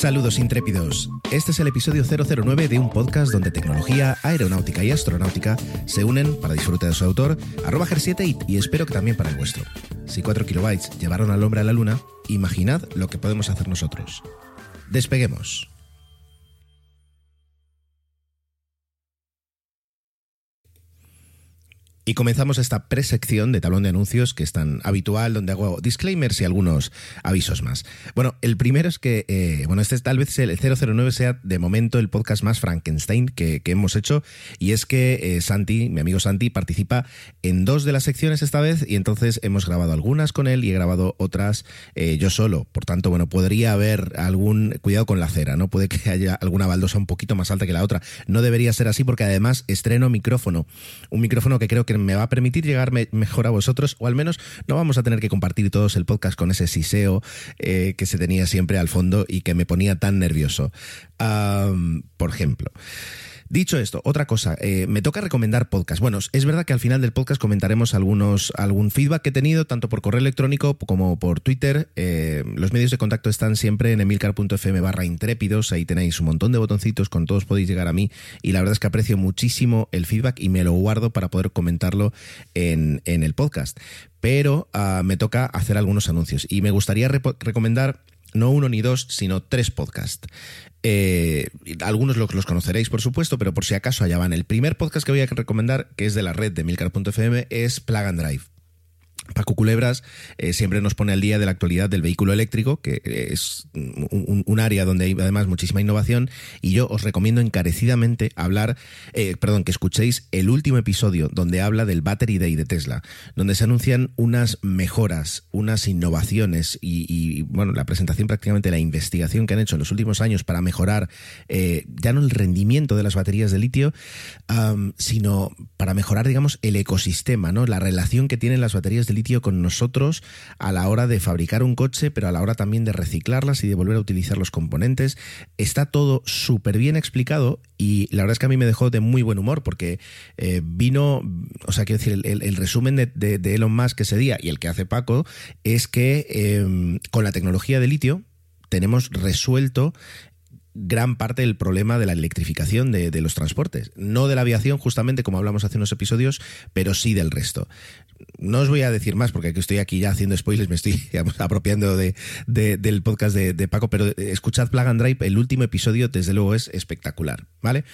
Saludos intrépidos. Este es el episodio 009 de un podcast donde tecnología, aeronáutica y astronáutica se unen para disfrutar de su autor, arroba 7 y, y espero que también para el vuestro. Si 4 kilobytes llevaron al hombre a la luna, imaginad lo que podemos hacer nosotros. Despeguemos. Y comenzamos esta presección de talón de anuncios que es tan habitual, donde hago disclaimers y algunos avisos más. Bueno, el primero es que, eh, bueno, este tal vez el 009 sea de momento el podcast más Frankenstein que, que hemos hecho, y es que eh, Santi, mi amigo Santi, participa en dos de las secciones esta vez, y entonces hemos grabado algunas con él y he grabado otras eh, yo solo. Por tanto, bueno, podría haber algún cuidado con la cera, ¿no? Puede que haya alguna baldosa un poquito más alta que la otra. No debería ser así porque además estreno micrófono, un micrófono que creo que me va a permitir llegar mejor a vosotros, o al menos no vamos a tener que compartir todos el podcast con ese siseo eh, que se tenía siempre al fondo y que me ponía tan nervioso. Por ejemplo. Dicho esto, otra cosa, eh, me toca recomendar podcast. Bueno, es verdad que al final del podcast comentaremos algunos, algún feedback que he tenido, tanto por correo electrónico como por Twitter. Eh, los medios de contacto están siempre en emilcar.fm barra intrépidos, ahí tenéis un montón de botoncitos, con todos podéis llegar a mí y la verdad es que aprecio muchísimo el feedback y me lo guardo para poder comentarlo en, en el podcast. Pero uh, me toca hacer algunos anuncios y me gustaría recomendar no uno ni dos, sino tres podcasts. Eh, algunos los, los, conoceréis, por supuesto, pero por si acaso allá van. El primer podcast que voy a recomendar, que es de la red de milcar.fm, es Plug and Drive. Paco Culebras eh, siempre nos pone al día de la actualidad del vehículo eléctrico, que es un, área donde hay además muchísima innovación, y yo os recomiendo encarecidamente hablar, eh, perdón, que escuchéis el último episodio donde habla del Battery Day de Tesla, donde se anuncian unas mejoras, unas innovaciones y, bueno, la presentación prácticamente la investigación que han hecho en los últimos años para mejorar eh, ya no el rendimiento de las baterías de litio, sino para mejorar, digamos, el ecosistema, ¿no? La relación que tienen las baterías de litio con nosotros a la hora de fabricar un coche, pero a la hora también de reciclarlas y de volver a utilizar los componentes. Está todo súper bien explicado y la verdad es que a mí me dejó de muy buen humor porque eh, vino, o sea, quiero decir, el, resumen de, Elon Musk ese día y el que hace Paco es que eh, con la tecnología de litio tenemos resuelto gran parte del problema de la electrificación de, los transportes. No de la aviación, justamente como hablamos hace unos episodios, pero sí del resto. No os voy a decir más porque estoy aquí ya haciendo spoilers, me estoy apropiando de, de, del podcast de, Paco, pero escuchad Plug and Drive, el último episodio desde luego es espectacular, ¿vale?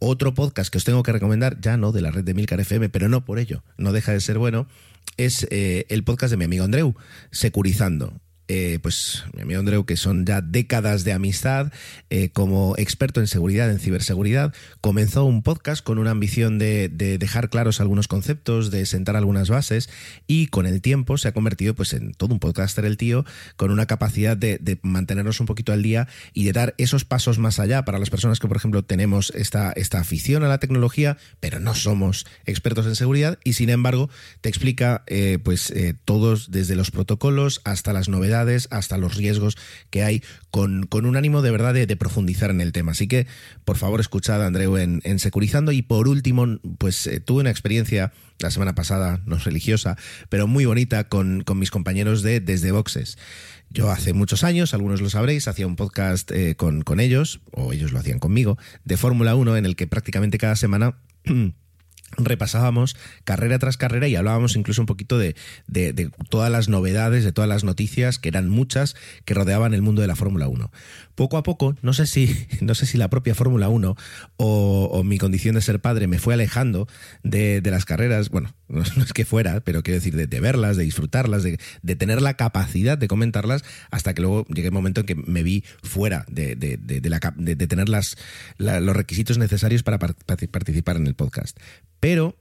Otro podcast que os tengo que recomendar, ya no de la red de Milcar FM, pero no por ello, no deja de ser bueno, es eh, el podcast de mi amigo Andreu, Securizando eh, pues mi amigo Andreu, que son ya décadas de amistad, eh, como experto en seguridad, en ciberseguridad, comenzó un podcast con una ambición de, de, dejar claros algunos conceptos, de sentar algunas bases, y con el tiempo se ha convertido pues en todo un podcaster el tío, con una capacidad de, mantenernos un poquito al día y de dar esos pasos más allá para las personas que, por ejemplo, tenemos esta, esta afición a la tecnología, pero no somos expertos en seguridad, y sin embargo te explica eh, pues todos desde los protocolos hasta las novedades hasta los riesgos que hay, con, con un ánimo de verdad de, profundizar en el tema. Así que, por favor, escuchad a Andreu en, en Securizando. Y por último, pues eh, tuve una experiencia la semana pasada, no religiosa, pero muy bonita con, con mis compañeros de Desde Boxes. Yo hace muchos años, algunos lo sabréis, hacía un podcast eh, con, con ellos, o ellos lo hacían conmigo, de Fórmula 1, en el que prácticamente cada semana repasábamos carrera tras carrera y hablábamos incluso un poquito de, de, todas las novedades, de todas las noticias, que eran muchas, que rodeaban el mundo de la Fórmula 1. Poco a poco, no sé si, no sé si la propia Fórmula 1 o, mi condición de ser padre me fue alejando de, de las carreras, bueno, no, es que fuera, pero quiero decir, de, verlas, de disfrutarlas, de, de, tener la capacidad de comentarlas, hasta que luego llegué un momento en que me vi fuera de, tener las, la, los requisitos necesarios para participar en el podcast. Pero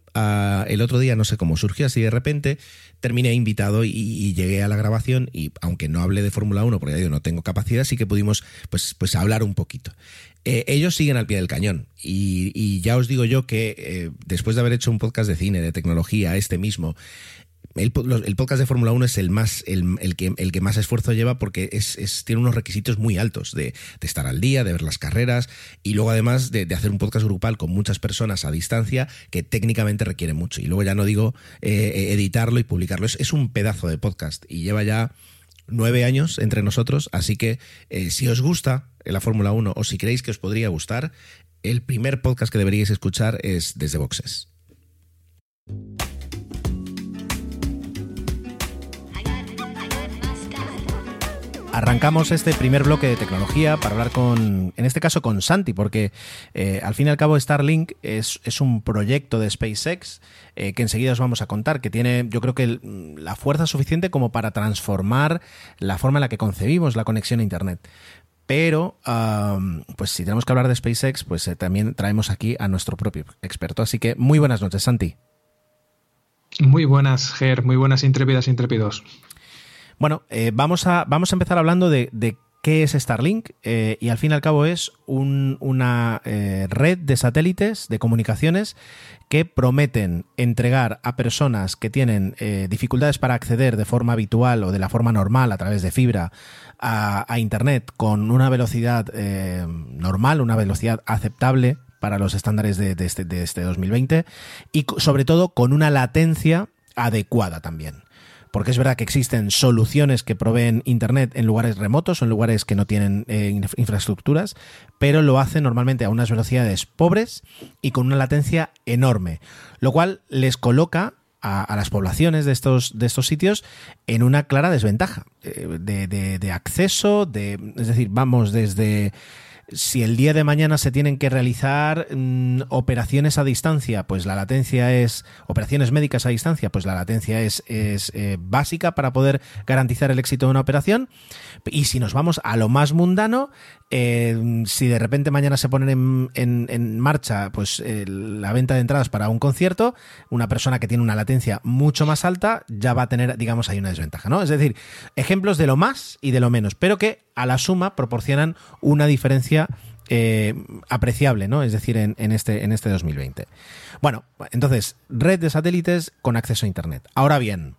el otro día, no sé cómo surgió así de repente, terminé invitado y, llegué a la grabación y aunque no hablé de Fórmula 1, porque yo no tengo capacidad, sí que pudimos pues, pues hablar un poquito. Eh, ellos siguen al pie del cañón y, ya os digo yo que eh, después de haber hecho un podcast de cine, de tecnología, este mismo, el, podcast de Fórmula 1 es el más el, que, el que más esfuerzo lleva porque tiene unos requisitos muy altos de, estar al día, de ver las carreras y luego además de, hacer un podcast grupal con muchas personas a distancia que técnicamente requiere mucho. Y luego ya no digo eh, eh, editarlo y publicarlo, es, un pedazo de podcast y lleva ya nueve años entre nosotros, así que eh, si os gusta la Fórmula 1 o si creéis que os podría gustar, el primer podcast que deberíais escuchar es desde Boxes. Arrancamos este primer bloque de tecnología para hablar con, en este caso con Santi, porque eh, al fin y al cabo Starlink es, un proyecto de SpaceX eh, que enseguida os vamos a contar, que tiene yo creo que la fuerza suficiente como para transformar la forma en la que concebimos la conexión a Internet. Pero, pues si tenemos que hablar de SpaceX, pues eh, también traemos aquí a nuestro propio experto. Así que muy buenas noches, Santi. Muy buenas, Ger, muy buenas intrépidas intrépidos. Bueno, eh, vamos, a, vamos a empezar hablando de, qué es Starlink eh, y al fin y al cabo es una eh, red de satélites de comunicaciones que prometen entregar a personas que tienen dificultades para acceder de forma habitual o de la forma normal a través de fibra a, Internet con una velocidad normal, una velocidad aceptable para los estándares de, este, de este 2020 y sobre todo con una latencia adecuada también porque es verdad que existen soluciones que proveen Internet en lugares remotos o en lugares que no tienen eh, infraestructuras, pero lo hacen normalmente a unas velocidades pobres y con una latencia enorme, lo cual les coloca a, las poblaciones de estos, de estos sitios en una clara desventaja eh, de, de acceso, de, es decir, vamos desde si el día de mañana se tienen que realizar mm, operaciones a distancia, pues la latencia es, operaciones médicas a distancia, pues la latencia es, es eh, básica para poder garantizar el éxito de una operación. Y si nos vamos a lo más mundano, eh, si de repente mañana se ponen en, marcha pues eh, la venta de entradas para un concierto, una persona que tiene una latencia mucho más alta ya va a tener, digamos, ahí una desventaja, ¿no? Es decir, ejemplos de lo más y de lo menos, pero que a la suma proporcionan una diferencia eh, apreciable, ¿no? Es decir, en, este, en este 2020. Bueno, entonces, red de satélites con acceso a Internet. Ahora bien,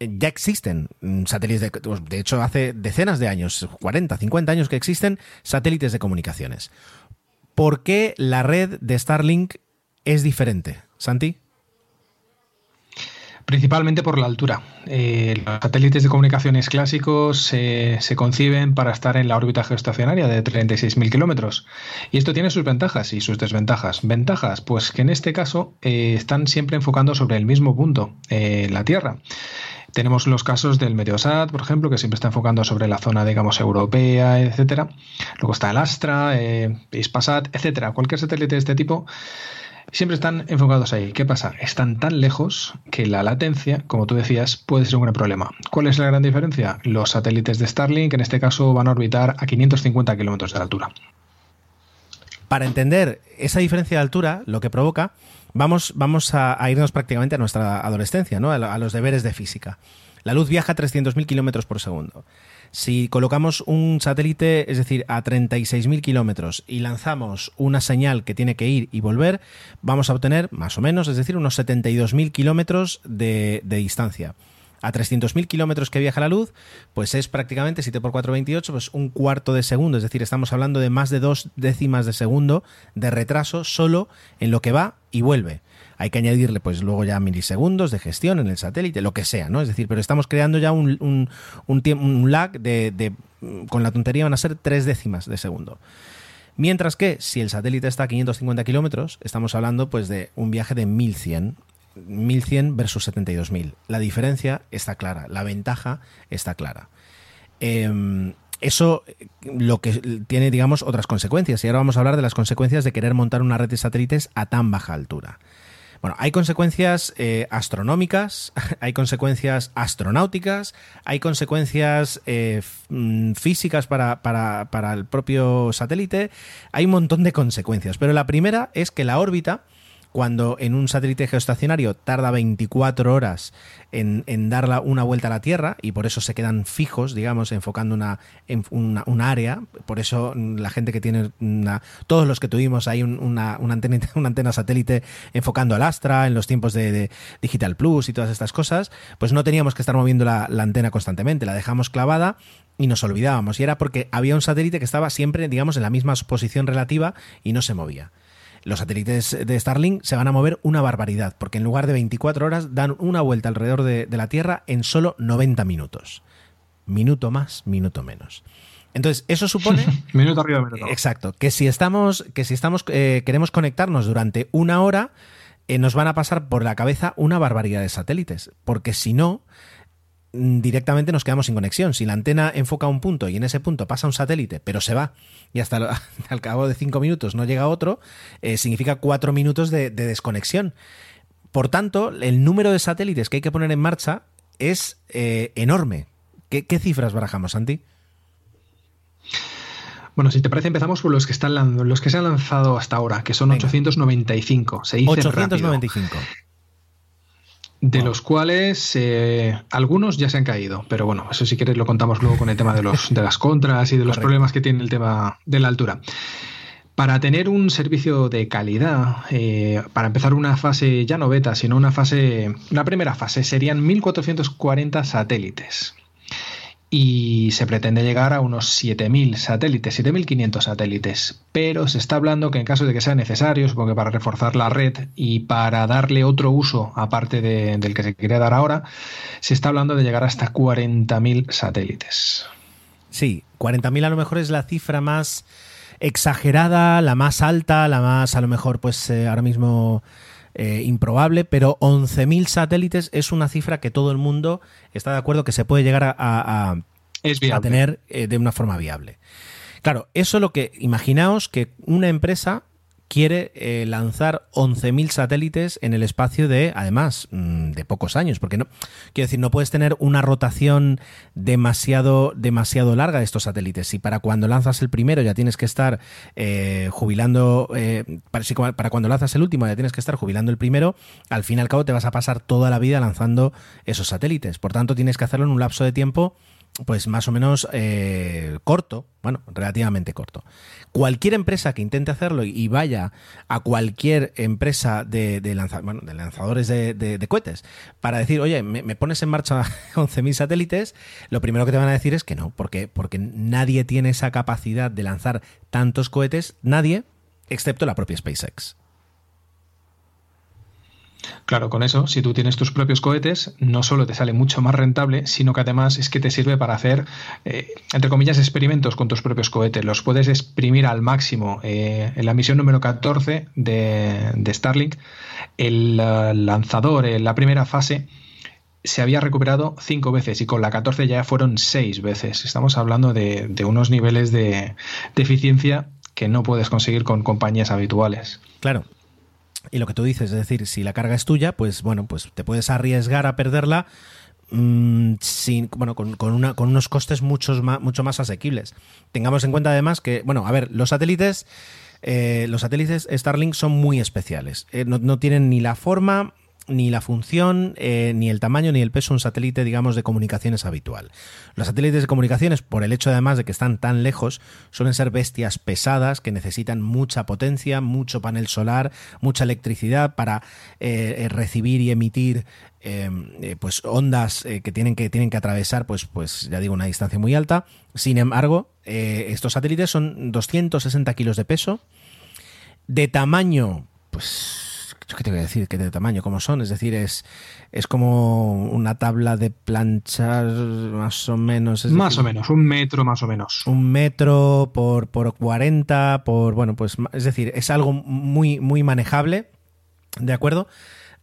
ya existen satélites, de, pues, de hecho hace decenas de años, 40, 50 años que existen satélites de comunicaciones. ¿Por qué la red de Starlink es diferente? Santi. Principalmente por la altura. Eh, los satélites de comunicaciones clásicos se conciben para estar en la órbita geoestacionaria de 36.000 kilómetros. Y esto tiene sus ventajas y sus desventajas. Ventajas, pues que en este caso eh, están siempre enfocando sobre el mismo punto, eh, la Tierra. Tenemos los casos del Meteosat, por ejemplo, que siempre está enfocando sobre la zona, digamos, europea, etcétera. Luego está el Astra, eh, Ispasat, etcétera. Cualquier satélite de este tipo siempre están enfocados ahí. ¿Qué pasa? Están tan lejos que la latencia, como tú decías, puede ser un gran problema. ¿Cuál es la gran diferencia? Los satélites de Starlink, en este caso, van a orbitar a 550 kilómetros de altura. Para entender esa diferencia de altura, lo que provoca, vamos, vamos a, irnos prácticamente a nuestra adolescencia, ¿no? a, los deberes de física. La luz viaja a 300.000 kilómetros por segundo. Si colocamos un satélite, es decir, a 36.000 kilómetros y lanzamos una señal que tiene que ir y volver, vamos a obtener más o menos, es decir, unos 72.000 kilómetros de, distancia a 300.000 kilómetros que viaja la luz, pues es prácticamente 7 por 4, 28, pues un cuarto de segundo. Es decir, estamos hablando de más de dos décimas de segundo de retraso solo en lo que va y vuelve. Hay que añadirle, pues luego ya milisegundos de gestión en el satélite, lo que sea, ¿no? Es decir, pero estamos creando ya un, un, un, lag de, de, con la tontería van a ser tres décimas de segundo. Mientras que si el satélite está a 550 kilómetros, estamos hablando pues de un viaje de 1100 1100 versus 72.000. La diferencia está clara, la ventaja está clara. Em, eso lo que tiene, digamos, otras consecuencias. Y ahora vamos a hablar de las consecuencias de querer montar una red de satélites a tan baja altura. Bueno, hay consecuencias eh, astronómicas, hay consecuencias astronáuticas, hay consecuencias eh, mm, físicas para, para el propio satélite, hay un montón de consecuencias. Pero la primera es que la órbita cuando en un satélite geoestacionario tarda 24 horas en, en dar una vuelta a la Tierra y por eso se quedan fijos, digamos, enfocando una, en una, área. Por eso la gente que tiene, todos los que tuvimos ahí una, una, antena, una antena satélite enfocando al Astra en los tiempos de, Digital Plus y todas estas cosas, pues no teníamos que estar moviendo la, la antena constantemente, la dejamos clavada y nos olvidábamos. Y era porque había un satélite que estaba siempre, digamos, en la misma posición relativa y no se movía los satélites de Starlink se van a mover una barbaridad, porque en lugar de 24 horas dan una vuelta alrededor de, la Tierra en solo 90 minutos. Minuto más, minuto menos. Entonces, eso supone. minuto arriba, minuto. Exacto. Que si estamos, que si estamos, eh, queremos conectarnos durante una hora, eh, nos van a pasar por la cabeza una barbaridad de satélites. Porque si no, directamente nos quedamos sin conexión. Si la antena enfoca un punto y en ese punto pasa un satélite, pero se va y hasta al cabo de cinco minutos no llega otro, eh, significa cuatro minutos de, desconexión. Por tanto, el número de satélites que hay que poner en marcha es eh, enorme. ¿Qué, cifras barajamos, Santi? Bueno, si te parece, empezamos por los que están los que se han lanzado hasta ahora, que son 895. Se dice 895 de los cuales eh, algunos ya se han caído, pero bueno, eso si quieres lo contamos luego con el tema de, los, de las contras y de los problemas que tiene el tema de la altura. Para tener un servicio de calidad, eh, para empezar una fase ya no beta, sino una fase, una primera fase, serían 1440 satélites y se pretende llegar a unos 7.000 satélites, 7.500 satélites. Pero se está hablando que en caso de que sea necesario, supongo que para reforzar la red y para darle otro uso aparte del que se quiere dar ahora, se está hablando de llegar hasta 40.000 satélites. Sí, 40.000 a lo mejor es la cifra más exagerada, la más alta, la más a lo mejor pues eh, ahora mismo eh, improbable, pero 11.000 satélites es una cifra que todo el mundo está de acuerdo que se puede llegar a, a, tener eh, de una forma viable. Claro, eso lo que, imaginaos que una empresa quiere eh, lanzar 11.000 satélites en el espacio de, además, mm, de pocos años, porque no, quiero decir, no puedes tener una rotación demasiado, demasiado larga de estos satélites. Si para cuando lanzas el primero ya tienes que estar eh, jubilando, eh, para, cuando lanzas el último ya tienes que estar jubilando el primero, al fin y al cabo te vas a pasar toda la vida lanzando esos satélites. Por tanto, tienes que hacerlo en un lapso de tiempo pues más o menos eh, corto, bueno, relativamente corto. Cualquier empresa que intente hacerlo y vaya a cualquier empresa de, de, de lanzadores de, cohetes para decir, oye, me, pones en marcha 11.000 satélites, lo primero que te van a decir es que no, porque nadie tiene esa capacidad de lanzar tantos cohetes, nadie, excepto la propia SpaceX. Claro, con eso, si tú tienes tus propios cohetes, no solo te sale mucho más rentable, sino que además es que te sirve para hacer, eh, entre comillas, experimentos con tus propios cohetes. Los puedes exprimir al máximo. Eh, en la misión número 14 de, Starlink, el uh, lanzador en la primera fase se había recuperado cinco veces y con la 14 ya fueron seis veces. Estamos hablando de, unos niveles de, de eficiencia que no puedes conseguir con compañías habituales. Claro, y lo que tú dices, es decir, si la carga es tuya, pues bueno, pues te puedes arriesgar a perderla mm, sin, bueno, con, una, con unos costes muchos más, mucho más asequibles. Tengamos en cuenta además que, bueno, a ver, los satélites, eh, los satélites Starlink son muy especiales. Eh, no, no, tienen ni la forma ni la función, eh, ni el tamaño, ni el peso de un satélite, digamos, de comunicaciones habitual. Los satélites de comunicaciones, por el hecho además de que están tan lejos, suelen ser bestias pesadas que necesitan mucha potencia, mucho panel solar, mucha electricidad para eh, eh, recibir y emitir pues ondas que tienen que tienen que atravesar, pues, pues ya digo, una distancia muy alta. Sin embargo, estos satélites son 260 kilos de peso, de tamaño, pues yo qué te voy a decir, que de tamaño, como son, es decir, es, es como una tabla de planchar más o menos. más o menos, un metro más o menos. Un metro por, por 40, por, bueno, pues, es decir, es algo muy, muy manejable, ¿de acuerdo?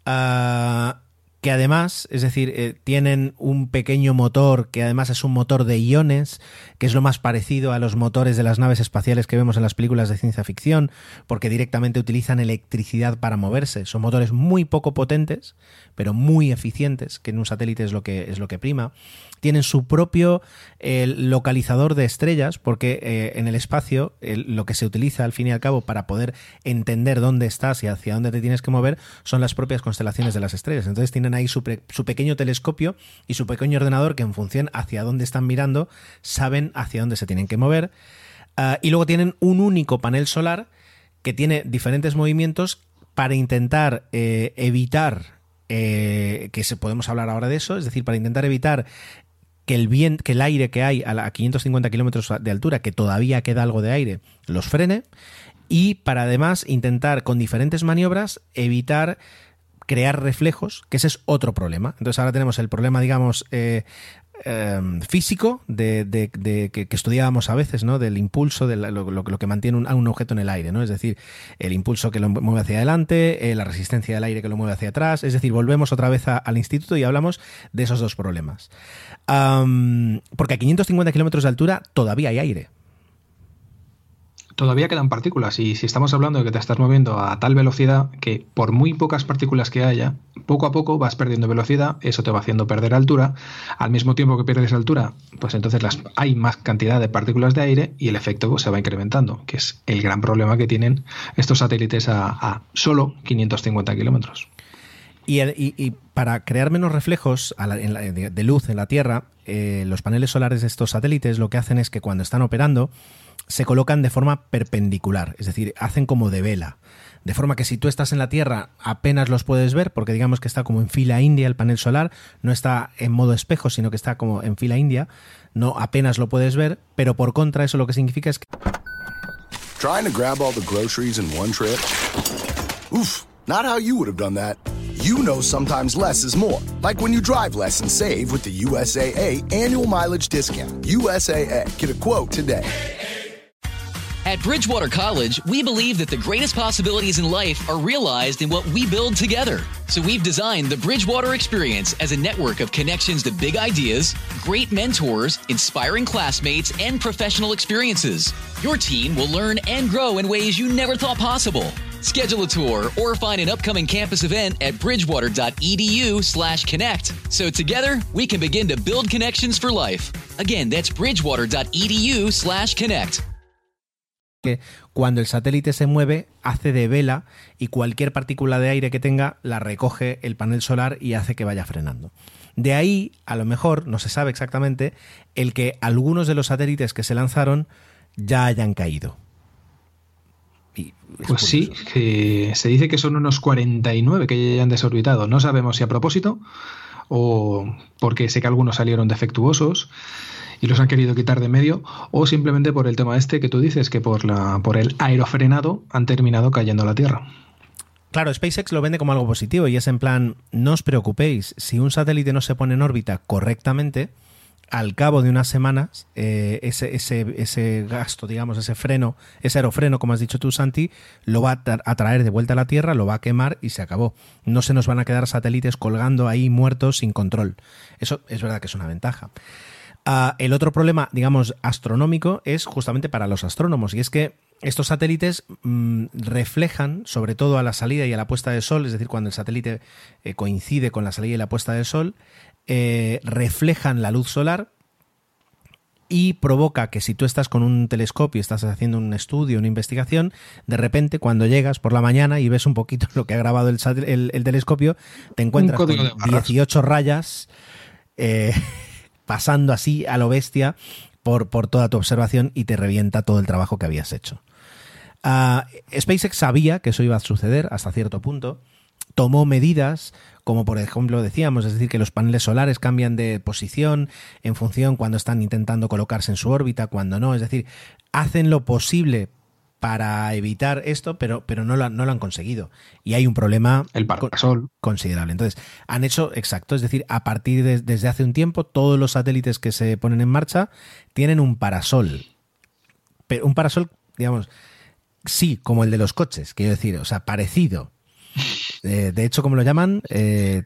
Ah, que además, es decir, eh, tienen un pequeño motor que además es un motor de iones, que es lo más parecido a los motores de las naves espaciales que vemos en las películas de ciencia ficción, porque directamente utilizan electricidad para moverse. Son motores muy poco potentes, pero muy eficientes, que en un satélite es lo que, es lo que prima tienen su propio eh, localizador de estrellas, porque eh, en el espacio lo que se utiliza al fin y al cabo para poder entender dónde estás y hacia dónde te tienes que mover son las propias constelaciones de las estrellas. Entonces tienen ahí su, pequeño telescopio y su pequeño ordenador que en función hacia dónde están mirando saben hacia dónde se tienen que mover. Ah, y luego tienen un único panel solar que tiene diferentes movimientos para intentar eh, evitar que se podemos hablar ahora de eso, es decir, para intentar evitar que el, que el aire que hay a, 550 kilómetros de altura, que todavía queda algo de aire, los frene, y para además intentar con diferentes maniobras evitar crear reflejos, que ese es otro problema. Entonces ahora tenemos el problema, digamos, eh, Em, físico de, que, estudiábamos a veces, ¿no? Del impulso, de lo, que mantiene un, un, objeto en el aire, ¿no? Es decir, el impulso que lo mueve hacia adelante, eh, la resistencia del aire que lo mueve hacia atrás. Es decir, volvemos otra vez al instituto y hablamos de esos dos problemas. porque a 550 kilómetros de altura todavía hay aire todavía quedan partículas y si estamos hablando de que te estás moviendo a tal velocidad que por muy pocas partículas que haya, poco a poco vas perdiendo velocidad, eso te va haciendo perder altura, al mismo tiempo que pierdes altura, pues entonces las, hay más cantidad de partículas de aire y el efecto se va incrementando, que es el gran problema que tienen estos satélites a, solo 550 kilómetros. Y, para crear menos reflejos de, luz en la Tierra, eh, los paneles solares de estos satélites lo que hacen es que cuando están operando, se colocan de forma perpendicular, es decir, hacen como de vela. De forma que si tú estás en la Tierra apenas los puedes ver, porque digamos que está como en fila india el panel solar, no está en modo espejo, sino que está como en fila india, no apenas lo puedes ver, pero por contra eso lo que significa es que... Trying to grab all the groceries in one trip? Oof, not how you would have done that. You know sometimes less is more. Like when you drive less and save with the USAA annual mileage discount. USAA, get a quote today. At Bridgewater College, we believe that the greatest possibilities in life are realized in what we build together. So we've designed the Bridgewater Experience as a network of connections to big ideas, great mentors, inspiring classmates, and professional experiences. Your team will learn and grow in ways you never thought possible. Schedule a tour or find an upcoming campus event at bridgewater.edu/connect. So together, we can begin to build connections for life. Again, that's bridgewater.edu/connect. que cuando el satélite se mueve hace de vela y cualquier partícula de aire que tenga la recoge el panel solar y hace que vaya frenando. De ahí, a lo mejor, no se sabe exactamente, el que algunos de los satélites que se lanzaron ya hayan caído. pues sí, que se dice que son unos 49 que ya hayan desorbitado. No sabemos si a propósito o porque sé que algunos salieron defectuosos y los han querido quitar de medio, o simplemente por el tema este que tú dices, que por, la, por el aerofrenado han terminado cayendo a la Tierra. Claro, SpaceX lo vende como algo positivo y es en plan, no os preocupéis, si un satélite no se pone en órbita correctamente, al cabo de unas semanas, eh, ese, ese, ese, gasto, digamos, ese freno, ese aerofreno, como has dicho tú, Santi, lo va a traer de vuelta a la Tierra, lo va a quemar y se acabó. No se nos van a quedar satélites colgando ahí muertos sin control. Eso es verdad que es una ventaja. Ah, el otro problema, digamos, astronómico es justamente para los astrónomos, y es que estos satélites mm, reflejan, sobre todo a la salida y a la puesta del sol, es decir, cuando el satélite eh, coincide con la salida y la puesta del sol, eh, reflejan la luz solar y provoca que si tú estás con un telescopio y estás haciendo un estudio, una investigación, de repente cuando llegas por la mañana y ves un poquito lo que ha grabado el, telescopio, te encuentras con 18 rayas. Eh, pasando así a lo bestia por, por toda tu observación y te revienta todo el trabajo que habías hecho. Ah, SpaceX sabía que eso iba a suceder hasta cierto punto, tomó medidas, como por ejemplo decíamos, es decir, que los paneles solares cambian de posición en función cuando están intentando colocarse en su órbita, cuando no, es decir, hacen lo posible para evitar esto, pero, pero no, lo, no lo han conseguido. Y hay un problema el parasol. considerable. Entonces, han hecho, exacto, es decir, a partir de desde hace un tiempo, todos los satélites que se ponen en marcha tienen un parasol. Pero un parasol, digamos, sí, como el de los coches, quiero decir, o sea, parecido. Eh, de hecho, como lo llaman, eh,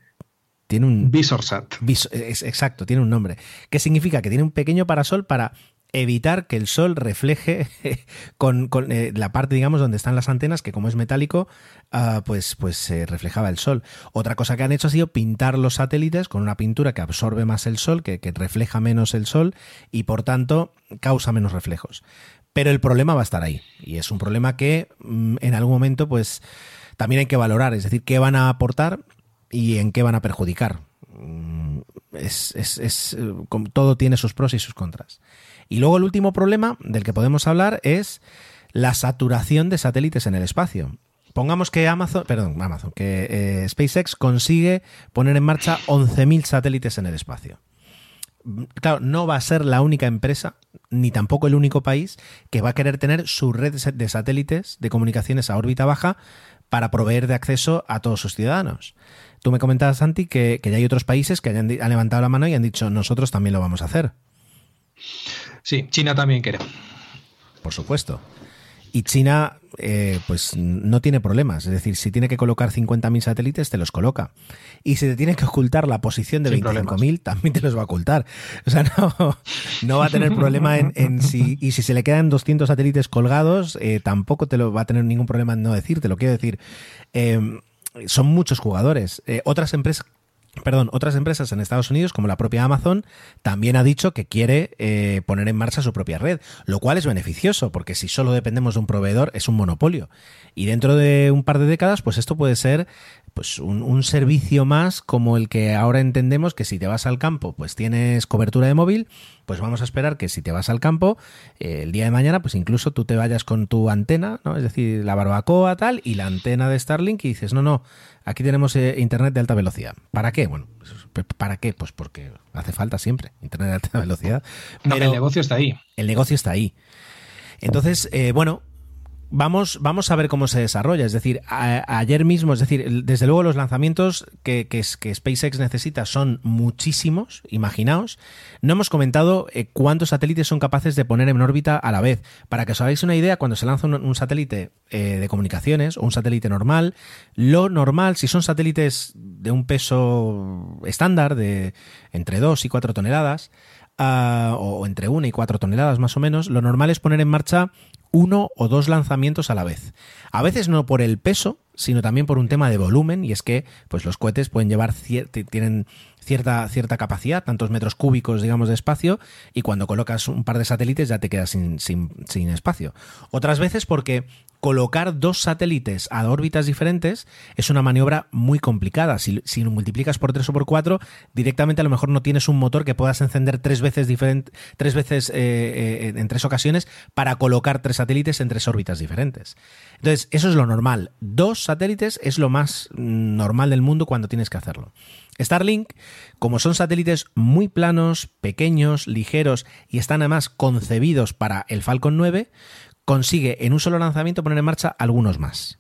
tiene un... Visorsat. es, exacto, tiene un nombre. Que significa que tiene un pequeño parasol para evitar que el sol refleje con, eh, la parte, digamos, donde están las antenas, que como es metálico, ah, pues, pues se reflejaba el sol. Otra cosa que han hecho ha sido pintar los satélites con una pintura que absorbe más el sol, que, refleja menos el sol y por tanto causa menos reflejos. Pero el problema va a estar ahí. Y es un problema que mm, en algún momento, pues, también hay que valorar. Es decir, qué van a aportar y en qué van a perjudicar. Mm, es, es, eh, todo tiene sus pros y sus contras. Y luego el último problema del que podemos hablar es la saturación de satélites en el espacio. Pongamos que Amazon, perdón, Amazon, que eh, SpaceX consigue poner en marcha 11.000 satélites en el espacio. Claro, no va a ser la única empresa, ni tampoco el único país, que va a querer tener su red de satélites de comunicaciones a órbita baja para proveer de acceso a todos sus ciudadanos. Tú me comentabas, Santi, que, ya hay otros países que han levantado la mano y han dicho, nosotros también lo vamos a hacer. Sí, China también quiere. Por supuesto. Y China, eh, pues no tiene problemas. Es decir, si tiene que colocar 50.000 satélites, te los coloca. Y si te tiene que ocultar la posición de 25.000, también te los va a ocultar. O sea, no, no va a tener problema en, si. Y si se le quedan 200 satélites colgados, eh, tampoco te lo va a tener ningún problema en no decirte. Lo quiero decir. Eh, son muchos jugadores. otras empresas Perdón, otras empresas en Estados Unidos, como la propia Amazon, también ha dicho que quiere eh, poner en marcha su propia red, lo cual es beneficioso, porque si solo dependemos de un proveedor es un monopolio. Y dentro de un par de décadas, pues esto puede ser pues un, servicio más como el que ahora entendemos que si te vas al campo, pues tienes cobertura de móvil, pues vamos a esperar que si te vas al campo, eh, el día de mañana, pues incluso tú te vayas con tu antena, ¿no? Es decir, la barbacoa tal, y la antena de Starlink y dices, no, no, aquí tenemos eh, internet de alta velocidad. ¿Para qué? Bueno, pues, ¿para qué? Pues porque hace falta siempre internet de alta velocidad. Pero el negocio está ahí. El negocio está ahí. Entonces, eh, bueno, Vamos, vamos a ver cómo se desarrolla. Es decir, ayer mismo, es decir, desde luego los lanzamientos que, que, SpaceX necesita son muchísimos, imaginaos. No hemos comentado eh, cuántos satélites son capaces de poner en órbita a la vez. Para que os hagáis una idea, cuando se lanza un, satélite eh, de comunicaciones o un satélite normal, lo normal, si son satélites de un peso estándar de entre 2 y 4 toneladas, o entre 1 y 4 toneladas más o menos, lo normal es poner en marcha uno o dos lanzamientos a la vez. A veces no por el peso, sino también por un tema de volumen, y es que pues los cohetes pueden llevar tienen cierta, cierta capacidad, tantos metros cúbicos, digamos, de espacio, y cuando colocas un par de satélites ya te quedas sin, sin espacio. Otras veces porque colocar dos satélites a órbitas diferentes es una maniobra muy complicada. Si, lo multiplicas por tres o por cuatro, directamente a lo mejor no tienes un motor que puedas encender tres veces, tres veces eh, eh, en tres ocasiones para colocar tres satélites en tres órbitas diferentes. Entonces, eso es lo normal. Dos satélites es lo más normal del mundo cuando tienes que hacerlo. Starlink, como son satélites muy planos, pequeños, ligeros y están además concebidos para el Falcon 9, consigue en un solo lanzamiento poner en marcha algunos más.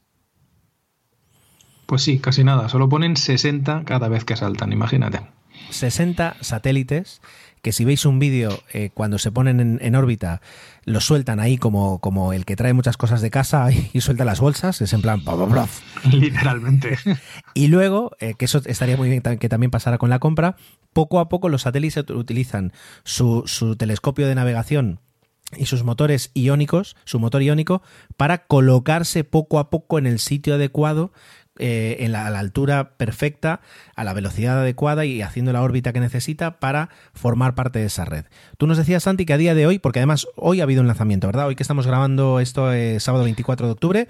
Pues sí, casi nada. Solo ponen 60 cada vez que saltan, imagínate. 60 satélites que si veis un vídeo eh, cuando se ponen en, órbita, los sueltan ahí como, como el que trae muchas cosas de casa y, suelta las bolsas, es en plan... Literalmente. Y luego, eh, que eso estaría muy bien que también pasara con la compra, poco a poco los satélites utilizan su, su telescopio de navegación y sus motores iónicos, su motor iónico, para colocarse poco a poco en el sitio adecuado, eh, en la, a la altura perfecta, a la velocidad adecuada y haciendo la órbita que necesita para formar parte de esa red. Tú nos decías, Santi, que a día de hoy, porque además hoy ha habido un lanzamiento, ¿verdad? Hoy que estamos grabando esto sábado 24 de octubre,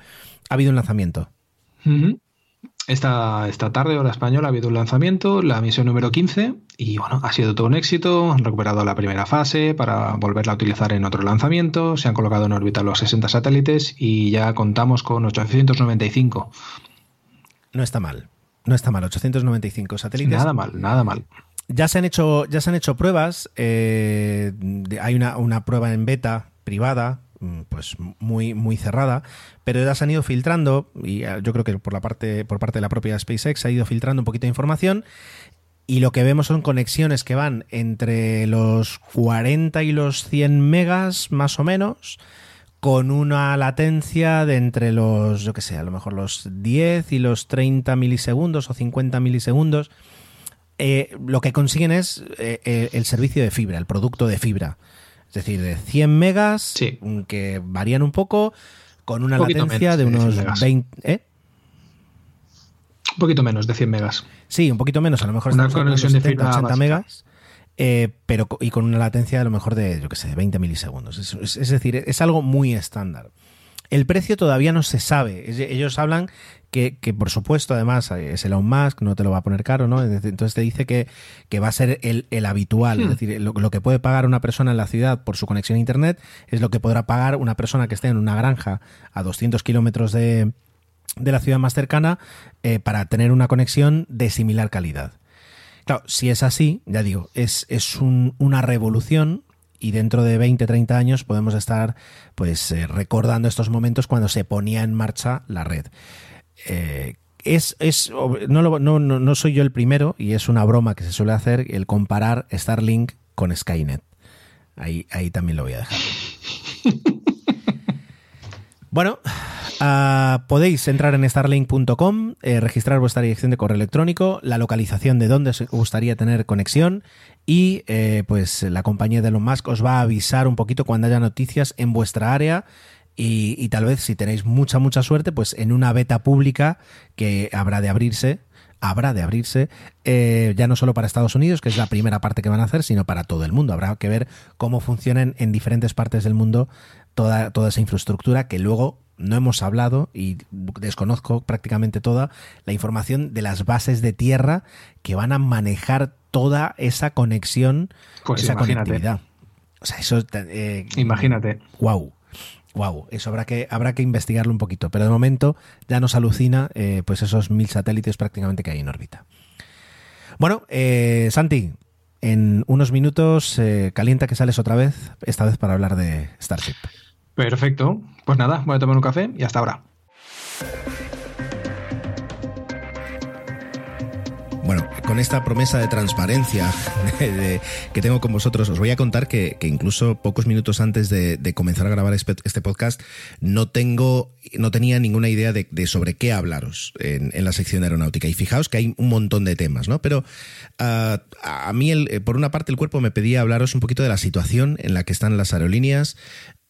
ha habido un lanzamiento. Esta, esta tarde, hora española, ha habido un lanzamiento, la misión número 15, y bueno, ha sido todo un éxito. Han recuperado la primera fase para volverla a utilizar en otro lanzamiento. Se han colocado en órbita los 60 satélites y ya contamos con 895. No está mal, no está mal, 895 satélites. Nada mal, nada mal. Ya se han hecho, ya se han hecho pruebas. Eh, hay una, una prueba en beta privada pues muy, muy cerrada, pero ya se han ido filtrando, y eh, yo creo que por la parte, por parte de la propia SpaceX ha ido filtrando un poquito de información. Y lo que vemos son conexiones que van entre los 40 y los 100 megas, más o menos, con una latencia de entre los, yo que sé, a lo mejor los 10 y los 30 milisegundos o 50 milisegundos. eh, lo que consiguen es eh, el servicio de fibra, el producto de fibra. Es decir, de 100 megas, que varían un poco, con una latencia de unos 20... Un poquito menos de 100 megas. Sí, un poquito menos, a lo mejor una conexión de 80 megas. Eh, pero y con una latencia a lo mejor de, yo que sé, 20 milisegundos. Es, decir, es algo muy estándar. El precio todavía no se sabe. Ellos hablan que, por supuesto, además, es Elon Musk, no te lo va a poner caro, ¿no? Entonces te dice que, va a ser el, habitual. Es hmm. decir, lo, que puede pagar una persona en la ciudad por su conexión a Internet es lo que podrá pagar una persona que esté en una granja a 200 kilómetros de, de la ciudad más cercana eh, para tener una conexión de similar calidad. Claro, si es así, ya digo, es, es una revolución y dentro de 20, 30 años podemos estar pues eh, recordando estos momentos cuando se ponía en marcha la red. Eh, es, es no, no, no, soy yo el primero y es una broma que se suele hacer el comparar Starlink con Skynet. Ahí, ahí también lo voy a dejar. bueno, Ah, podéis entrar en starlink.com, eh, registrar vuestra dirección de correo electrónico, la localización de dónde os gustaría tener conexión y eh, pues la compañía de Elon Musk os va a avisar un poquito cuando haya noticias en vuestra área. Y, tal vez si tenéis mucha, mucha suerte, pues en una beta pública que habrá de abrirse, habrá de abrirse, eh, ya no solo para Estados Unidos, que es la primera parte que van a hacer, sino para todo el mundo. Habrá que ver cómo funcionan en diferentes partes del mundo toda, toda esa infraestructura que luego no hemos hablado y desconozco prácticamente toda la información de las bases de tierra que van a manejar toda esa conexión, pues esa conectividad. O sea, eso. Eh, imagínate. Wow. Wow, eso habrá que, habrá que investigarlo un poquito, pero de momento ya nos alucina eh, pues esos mil satélites prácticamente que hay en órbita. Bueno, eh, Santi, en unos minutos calienta que sales otra vez, esta vez para hablar de Starship. Perfecto. Pues nada, voy a tomar un café y hasta ahora. Con esta promesa de transparencia que tengo con vosotros, os voy a contar que, incluso pocos minutos antes de, comenzar a grabar este, este podcast, no tengo, no tenía ninguna idea de, sobre qué hablaros en, la sección aeronáutica. Y fijaos que hay un montón de temas, ¿no? Pero ah, a mí, por una parte, el cuerpo me pedía hablaros un poquito de la situación en la que están las aerolíneas,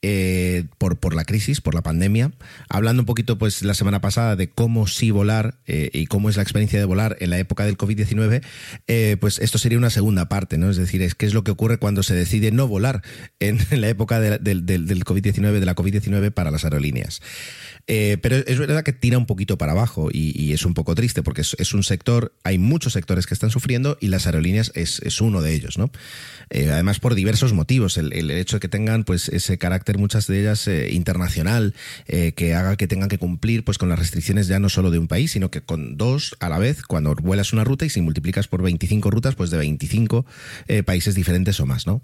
eh, por, por, la crisis, por la pandemia, hablando un poquito pues la semana pasada de cómo sí volar eh, y cómo es la experiencia de volar en la época del COVID-19, eh, pues esto sería una segunda parte, ¿no? Es decir, es qué es lo que ocurre cuando se decide no volar en, la época del COVID-19, de la COVID-19 para las aerolíneas. Pero es verdad que tira un poquito para abajo y, es un poco triste porque es, un sector, hay muchos sectores que están sufriendo y las aerolíneas es, uno de ellos, ¿no? Además por diversos motivos, el, hecho de que tengan pues ese carácter, muchas de ellas eh, internacional, que haga que tengan que cumplir pues con las restricciones ya no solo de un país, sino que con dos a la vez, cuando vuelas una ruta y si multiplicas por 25 rutas, pues de 25 países diferentes o más, ¿no?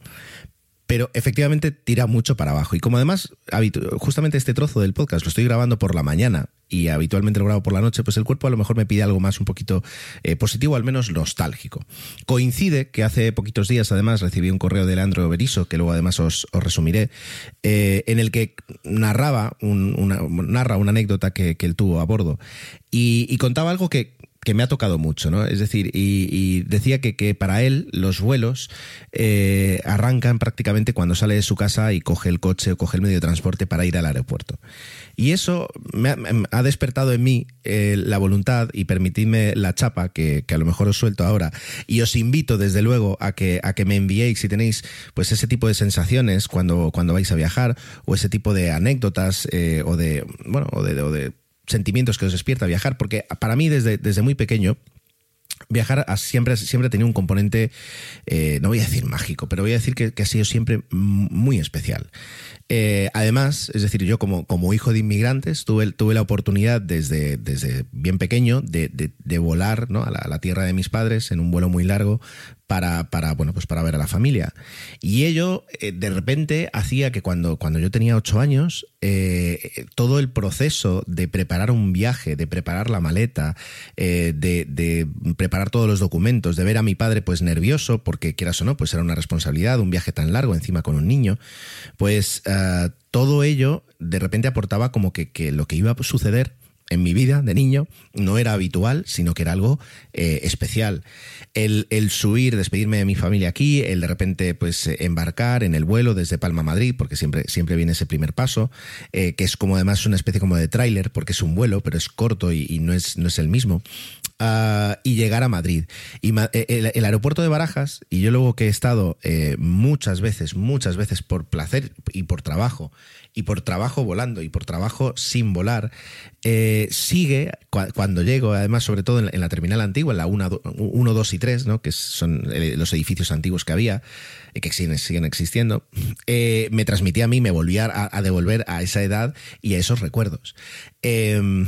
Pero efectivamente tira mucho para abajo. Y como además, justamente este trozo del podcast lo estoy grabando por la mañana y habitualmente lo grabo por la noche, pues el cuerpo a lo mejor me pide algo más un poquito eh, positivo, al menos nostálgico. Coincide que hace poquitos días además recibí un correo de Leandro Beriso, que luego además os, resumiré, eh, en el que narraba una, narra una anécdota que, él tuvo a bordo y contaba algo que, que me ha tocado mucho, ¿no? Es decir, y, decía que, que, para él los vuelos eh, arrancan prácticamente cuando sale de su casa y coge el coche o coge el medio de transporte para ir al aeropuerto. Y eso me ha, despertado en mí eh, la voluntad y permitidme la chapa que, que, a lo mejor os suelto ahora. Y os invito desde luego a que, a que me enviéis si tenéis pues ese tipo de sensaciones cuando, cuando vais a viajar o ese tipo de anécdotas eh, o de, bueno, o de, o de sentimientos que os despierta viajar, porque para mí desde, desde muy pequeño, viajar siempre, siempre ha tenido un componente, eh, no voy a decir mágico, pero voy a decir que, ha sido siempre muy especial. Eh, además, es decir, yo como, como hijo de inmigrantes tuve, tuve la oportunidad desde, desde bien pequeño de, de, volar ¿no? a, la, tierra de mis padres en un vuelo muy largo para, para, bueno, pues para ver a la familia. Y ello, eh, de repente, hacía que cuando, cuando yo tenía ocho años, eh, todo el proceso de preparar un viaje, de preparar la maleta, eh, de, preparar todos los documentos, de ver a mi padre pues nervioso, porque quieras o no, pues era una responsabilidad, un viaje tan largo encima con un niño, pues todo ello de repente aportaba como que, que lo que iba a suceder en mi vida de niño no era habitual, sino que era algo eh, especial. El, subir, despedirme de mi familia aquí, el de repente pues embarcar en el vuelo desde Palma a Madrid, porque siempre, siempre viene ese primer paso, eh, que es como además una especie como de tráiler, porque es un vuelo, pero es corto y, no, es, no es el mismo. Ah, y llegar a Madrid. Y eh, el, aeropuerto de Barajas, y yo luego que he estado muchas veces, muchas veces por placer y por trabajo, y por trabajo volando y por trabajo sin volar, eh, sigue cuando llego, además, sobre todo en la, terminal antigua, en la 1, 2 y 3, ¿no? que son eh, los edificios antiguos que había, eh, que siguen, siguen existiendo, me transmitía a mí, me volvía a, devolver a esa edad y a esos recuerdos. Em,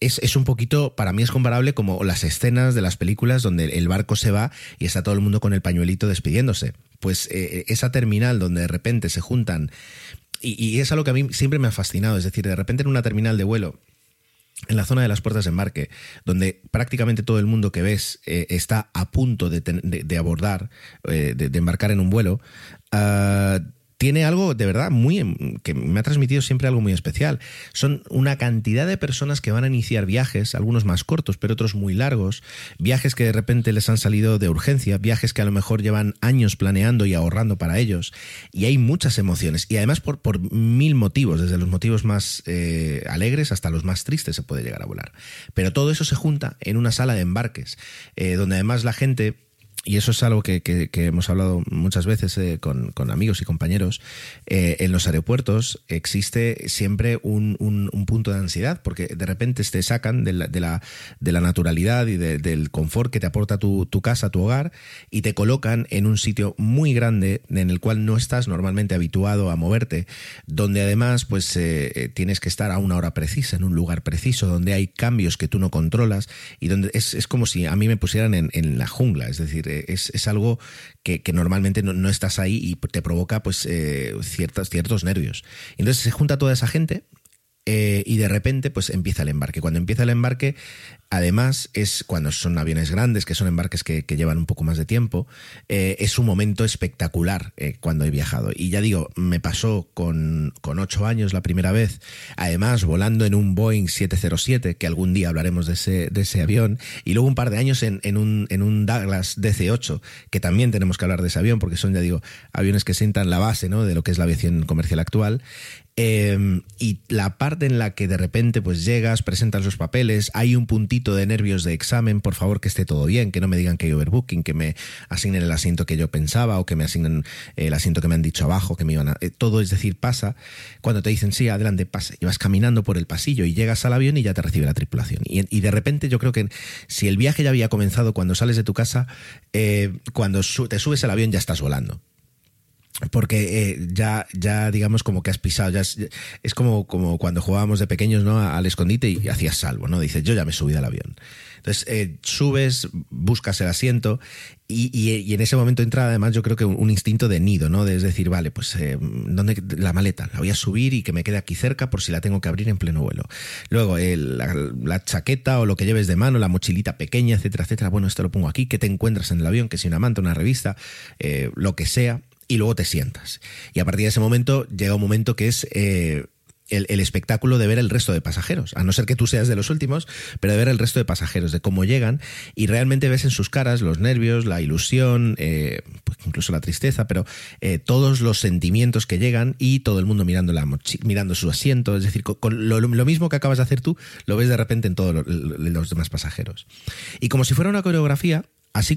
es, es, un poquito, para mí es comparable como las escenas de las películas donde el barco se va y está todo el mundo con el pañuelito despidiéndose. Pues esa terminal donde de repente se juntan y, es algo que a mí siempre me ha fascinado. Es decir, de repente en una terminal de vuelo en la zona de las puertas de embarque, donde prácticamente todo el mundo que ves eh, está a punto de, abordar, eh, de, embarcar en un vuelo, uh, tiene algo de verdad muy em, que me ha transmitido siempre algo muy especial. Son una cantidad de personas que van a iniciar viajes, algunos más cortos, pero otros muy largos, viajes que de repente les han salido de urgencia, viajes que a lo mejor llevan años planeando y ahorrando para ellos. Y hay muchas emociones y además por, por mil motivos, desde los motivos más eh, alegres hasta los más tristes se puede llegar a volar. Pero todo eso se junta en una sala de embarques, eh, donde además la gente y eso es algo que, hemos hablado muchas veces eh, con, amigos y compañeros, eh, en los aeropuertos existe siempre un, punto de ansiedad, porque de repente te sacan de la, de la, de la naturalidad y del confort que te aporta tu, casa, tu hogar, y te colocan en un sitio muy grande en el cual no estás normalmente habituado a moverte, donde además pues eh, tienes que estar a una hora precisa, en un lugar preciso, donde hay cambios que tú no controlas, y donde es, es como si a mí me pusieran en, en la jungla, es decir, es, algo que, normalmente no, estás ahí y te provoca pues eh, ciertos, ciertos nervios. Entonces se junta toda esa gente eh, y de repente pues empieza el embarque. Cuando empieza el embarque Además, es cuando son aviones grandes, que son embarques que, llevan un poco más de tiempo, eh, es un momento espectacular eh, cuando he viajado. Y ya digo, me pasó con, ocho años la primera vez, además volando en un Boeing 707, que algún día hablaremos de ese, de ese avión, y luego un par de años en, un, en un Douglas DC-8, que también tenemos que hablar de ese avión, porque son, ya digo, aviones que sientan la base ¿no? de lo que es la aviación comercial actual. Y la parte en la que de repente pues llegas, presentas los papeles, hay un puntito de nervios de examen, por favor que esté todo bien, que no me digan que hay overbooking, que me asignen el asiento que yo pensaba o que me asignen el asiento que me han dicho abajo, que me iban a... Eh, todo es decir, pasa. Cuando te dicen sí, adelante, pasa, y vas caminando por el pasillo y llegas al avión y ya te recibe la tripulación. Y, de repente yo creo que si el viaje ya había comenzado cuando sales de tu casa, eh, cuando te subes al avión ya estás volando porque eh, ya, ya digamos como que has pisado, ya es, como, como cuando jugábamos de pequeños ¿no? al escondite y hacías salvo, ¿no? Dices, yo ya me subido al avión. Entonces, eh, subes, buscas el asiento y, y, en ese momento entra además yo creo que un, instinto de nido, ¿no? De, es decir, vale, pues eh, ¿dónde la maleta? La voy a subir y que me quede aquí cerca por si la tengo que abrir en pleno vuelo. Luego, la, chaqueta o lo que lleves de mano, la mochilita pequeña, etcétera, etcétera. Bueno, esto lo pongo aquí. ¿Qué te encuentras en el avión? Que si una manta, una revista, lo que sea y luego te sientas. Y a partir de ese momento llega un momento que es eh, el, espectáculo de ver el resto de pasajeros, a no ser que tú seas de los últimos, pero de ver el resto de pasajeros, de cómo llegan y realmente ves en sus caras los nervios, la ilusión, eh, pues incluso la tristeza, pero eh, todos los sentimientos que llegan y todo el mundo mirando, la mirando su asiento, es decir, con, lo, lo, mismo que acabas de hacer tú, lo ves de repente en todos los demás pasajeros. Y como si fuera una coreografía, así...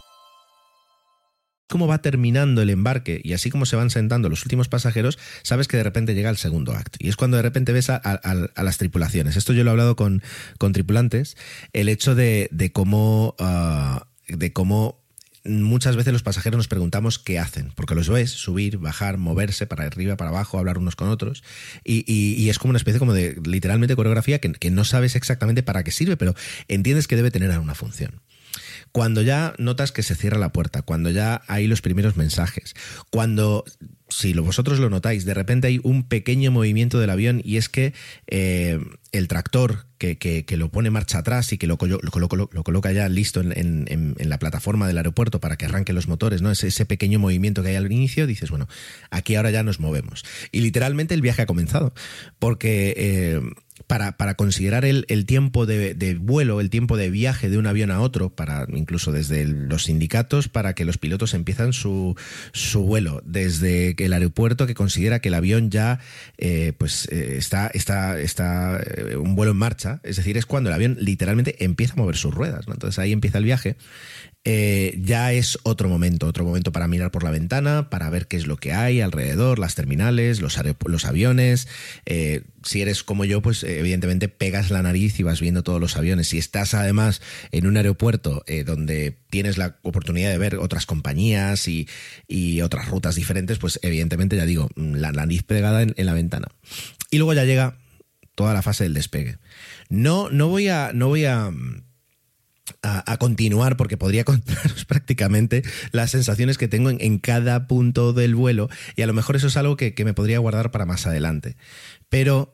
cómo va terminando el embarque y así como se van sentando los últimos pasajeros, sabes que de repente llega el segundo acto. Y es cuando de repente ves a, las tripulaciones. Esto yo lo he hablado con, tripulantes, el hecho de, cómo... Ah, de cómo muchas veces los pasajeros nos preguntamos qué hacen, porque los ves subir, bajar, moverse para arriba, para abajo, hablar unos con otros, y, es como una especie como de literalmente coreografía que, que, no sabes exactamente para qué sirve, pero entiendes que debe tener alguna función. Cuando ya notas que se cierra la puerta, cuando ya hay los primeros mensajes, cuando, si vosotros lo notáis, de repente hay un pequeño movimiento del avión y es que eh, el tractor que, lo pone marcha atrás y que lo, coloca ya listo en, la plataforma del aeropuerto para que arranquen los motores, ¿no? Ese, ese pequeño movimiento que hay al inicio, dices, bueno, aquí ahora ya nos movemos. Y literalmente el viaje ha comenzado, porque... Eh, para, para considerar el, el tiempo de, de, vuelo, el tiempo de viaje de un avión a otro, para incluso desde los sindicatos, para que los pilotos empiezan su, su vuelo, desde el aeropuerto que considera que el avión ya eh, pues eh, está, está, está eh, un vuelo en marcha, es decir, es cuando el avión literalmente empieza a mover sus ruedas, entonces ahí empieza el viaje eh, ya es otro momento, otro momento para mirar por la ventana, para ver qué es lo que hay alrededor, las terminales, los, aviones. Eh, si eres como yo, pues evidentemente pegas la nariz y vas viendo todos los aviones. Si estás además en un aeropuerto eh, donde tienes la oportunidad de ver otras compañías y, otras rutas diferentes, pues evidentemente ya digo, la nariz pegada en, en la ventana. Y luego ya llega toda la fase del despegue. No, no voy a, no voy a a, continuar porque podría contaros prácticamente las sensaciones que tengo en, cada punto del vuelo y a lo mejor eso es algo que, me podría guardar para más adelante. Pero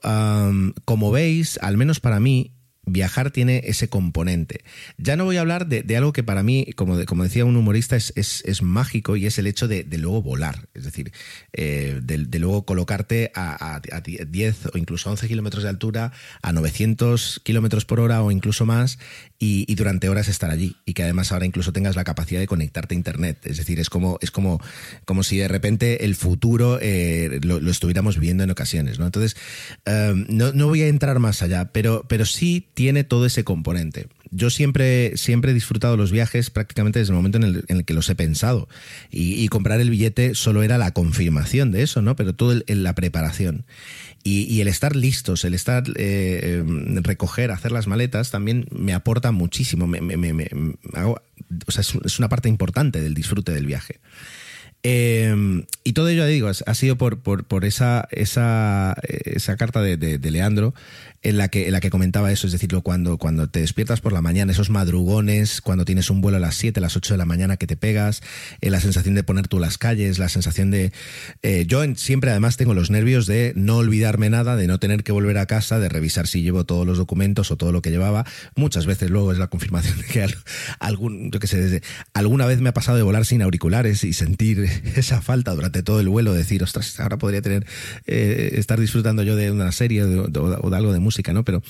como veis, al menos para mí, viajar tiene ese componente. Ya no voy a hablar de, algo que para mí, como, decía un humorista, es, es, mágico y es el hecho de, luego volar. Es decir, eh, de, luego colocarte a, a, 10 o incluso 11 kilómetros de altura, a 900 kilómetros por hora o incluso más, y, durante horas estar allí. Y que además ahora incluso tengas la capacidad de conectarte a Internet. Es decir, es como, es como, como si de repente el futuro eh, lo, estuviéramos viviendo en ocasiones. ¿no? Entonces, eh, no, no voy a entrar más allá, pero, pero sí tiene todo ese componente. Yo siempre, siempre he disfrutado los viajes prácticamente desde el momento en el, que los he pensado. Y, comprar el billete solo era la confirmación de eso, ¿no? Pero todo en la preparación. Y, el estar listos, el estar eh, em, recoger, hacer las maletas, también me aporta muchísimo. Me, o sea, es una parte importante del disfrute del viaje. Em, y todo ello, digo, ha sido por, por, esa, carta de, Leandro en la que, en la que comentaba eso, es decir, cuando, cuando te despiertas por la mañana, esos madrugones, cuando tienes un vuelo a las 7, a las 8 de la mañana que te pegas, eh, la sensación de poner tú las calles, la sensación de... Eh, yo siempre además tengo los nervios de no olvidarme nada, de no tener que volver a casa, de revisar si llevo todos los documentos o todo lo que llevaba. Muchas veces luego es la confirmación de que algún, yo qué sé, alguna vez me ha pasado de volar sin auriculares y sentir esa falta durante todo el vuelo, decir, ostras, ahora podría tener, eh, estar disfrutando yo de una serie o de, algo de música, ¿no? Pero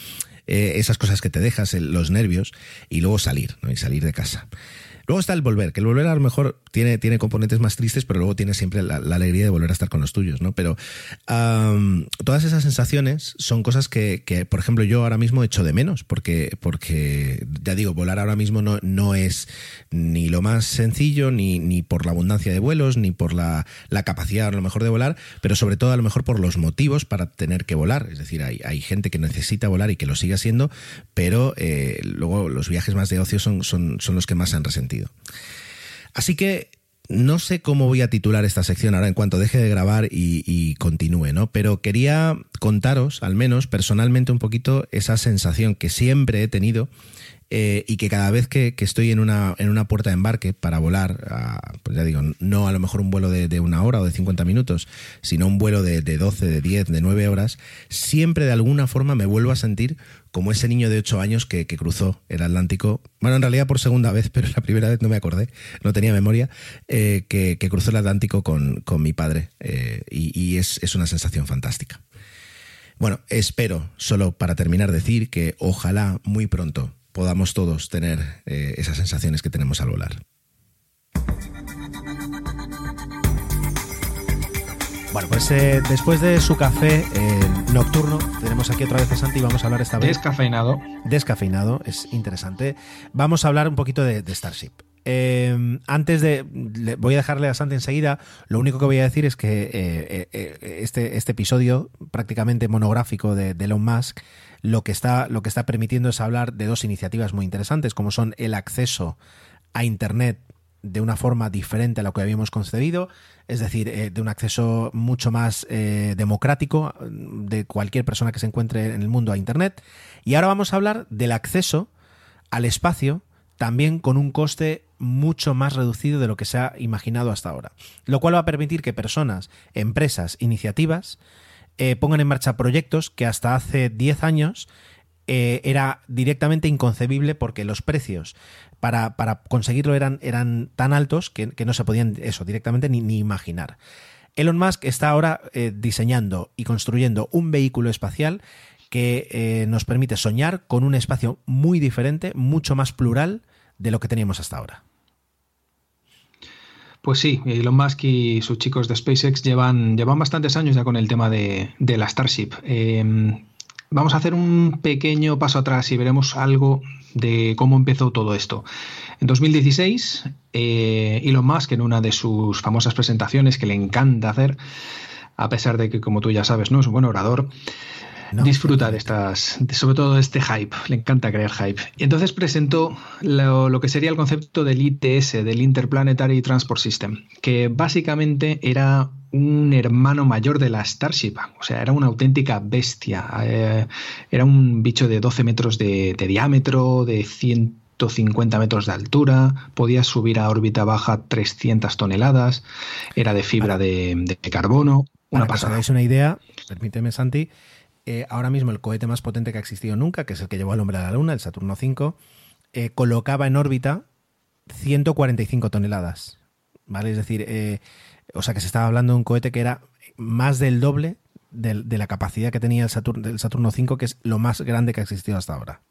eh, esas cosas que te dejas, los nervios, y luego salir, ¿no? Y salir de casa. Luego está el volver, que el volver a lo mejor tiene, tiene componentes más tristes, pero luego tiene siempre la, alegría de volver a estar con los tuyos, ¿no? Pero todas esas sensaciones son cosas que, que, por ejemplo, yo ahora mismo echo de menos, porque, porque ya digo, volar ahora mismo no, no es ni lo más sencillo, ni, ni por la abundancia de vuelos, ni por la, la, capacidad a lo mejor de volar, pero sobre todo a lo mejor por los motivos para tener que volar. Es decir, hay, hay gente que necesita volar y que lo sigue haciendo, pero eh, luego los viajes más de ocio son, son, son los que más han resentido. Así que no sé cómo voy a titular esta sección ahora en cuanto deje de grabar y, continúe, ¿no? Pero quería contaros, al menos personalmente, un poquito esa sensación que siempre he tenido eh, y que cada vez que, estoy en una, en una puerta de embarque para volar, pues ya digo, no a lo mejor un vuelo de, una hora o de 50 minutos, sino un vuelo de, de 12, de 10, de 9 horas, siempre de alguna forma me vuelvo a sentir como ese niño de 8 años que, cruzó el Atlántico, bueno, en realidad por segunda vez, pero la primera vez no me acordé, no tenía memoria, eh, que, cruzó el Atlántico con, mi padre eh, y, es, es una sensación fantástica. Bueno, espero, solo para terminar, decir que ojalá muy pronto podamos todos tener eh, esas sensaciones que tenemos al volar. Bueno, pues eh, después de su café eh, nocturno, tenemos aquí otra vez a Santi y vamos a hablar esta vez. Descafeinado. Descafeinado, es interesante. Vamos a hablar un poquito de, Starship. antes de. voy a dejarle a Santi enseguida. Lo único que voy a decir es que este, este episodio, prácticamente monográfico de, de Elon Musk, lo que está, lo que está permitiendo es hablar de dos iniciativas muy interesantes, como son el acceso a Internet de una forma diferente a lo que habíamos concebido, es decir, eh, de un acceso mucho más eh, democrático de cualquier persona que se encuentre en el mundo a Internet. Y ahora vamos a hablar del acceso al espacio también con un coste mucho más reducido de lo que se ha imaginado hasta ahora, lo cual va a permitir que personas, empresas, iniciativas eh, pongan en marcha proyectos que hasta hace 10 años era directamente inconcebible porque los precios para, conseguirlo eran, tan altos que, no se podían eso directamente ni, imaginar. Elon Musk está ahora eh, diseñando y construyendo un vehículo espacial que nos permite soñar con un espacio muy diferente, mucho más plural de lo que teníamos hasta ahora. Pues sí, Elon Musk y sus chicos de SpaceX llevan, llevan bastantes años ya con el tema de, la Starship. Em, vamos a hacer un pequeño paso atrás y veremos algo de cómo empezó todo esto. En 2016, eh, Elon Musk, en una de sus famosas presentaciones que le encanta hacer, a pesar de que, como tú ya sabes, no es un buen orador, disfruta de estas, sobre todo de este hype, le encanta crear hype. Y entonces presentó lo, que sería el concepto del ITS, del Interplanetary Transport System, que básicamente era un hermano mayor de la Starship, o sea, era una auténtica bestia. Eh, era un bicho de 12 metros de, diámetro, de 150 metros de altura, podía subir a órbita baja 300 toneladas, era de fibra de, carbono. Una Para pasada. Que una idea, permíteme, Santi, eh, ahora mismo el cohete más potente que ha existido nunca, que es el que llevó al hombre a la Luna, el Saturno V, eh, colocaba en órbita 145 toneladas. ¿Vale? Es decir, eh, o sea que se estaba hablando de un cohete que era más del doble de, la capacidad que tenía el Saturno, el Saturno V, que es lo más grande que ha existido hasta ahora.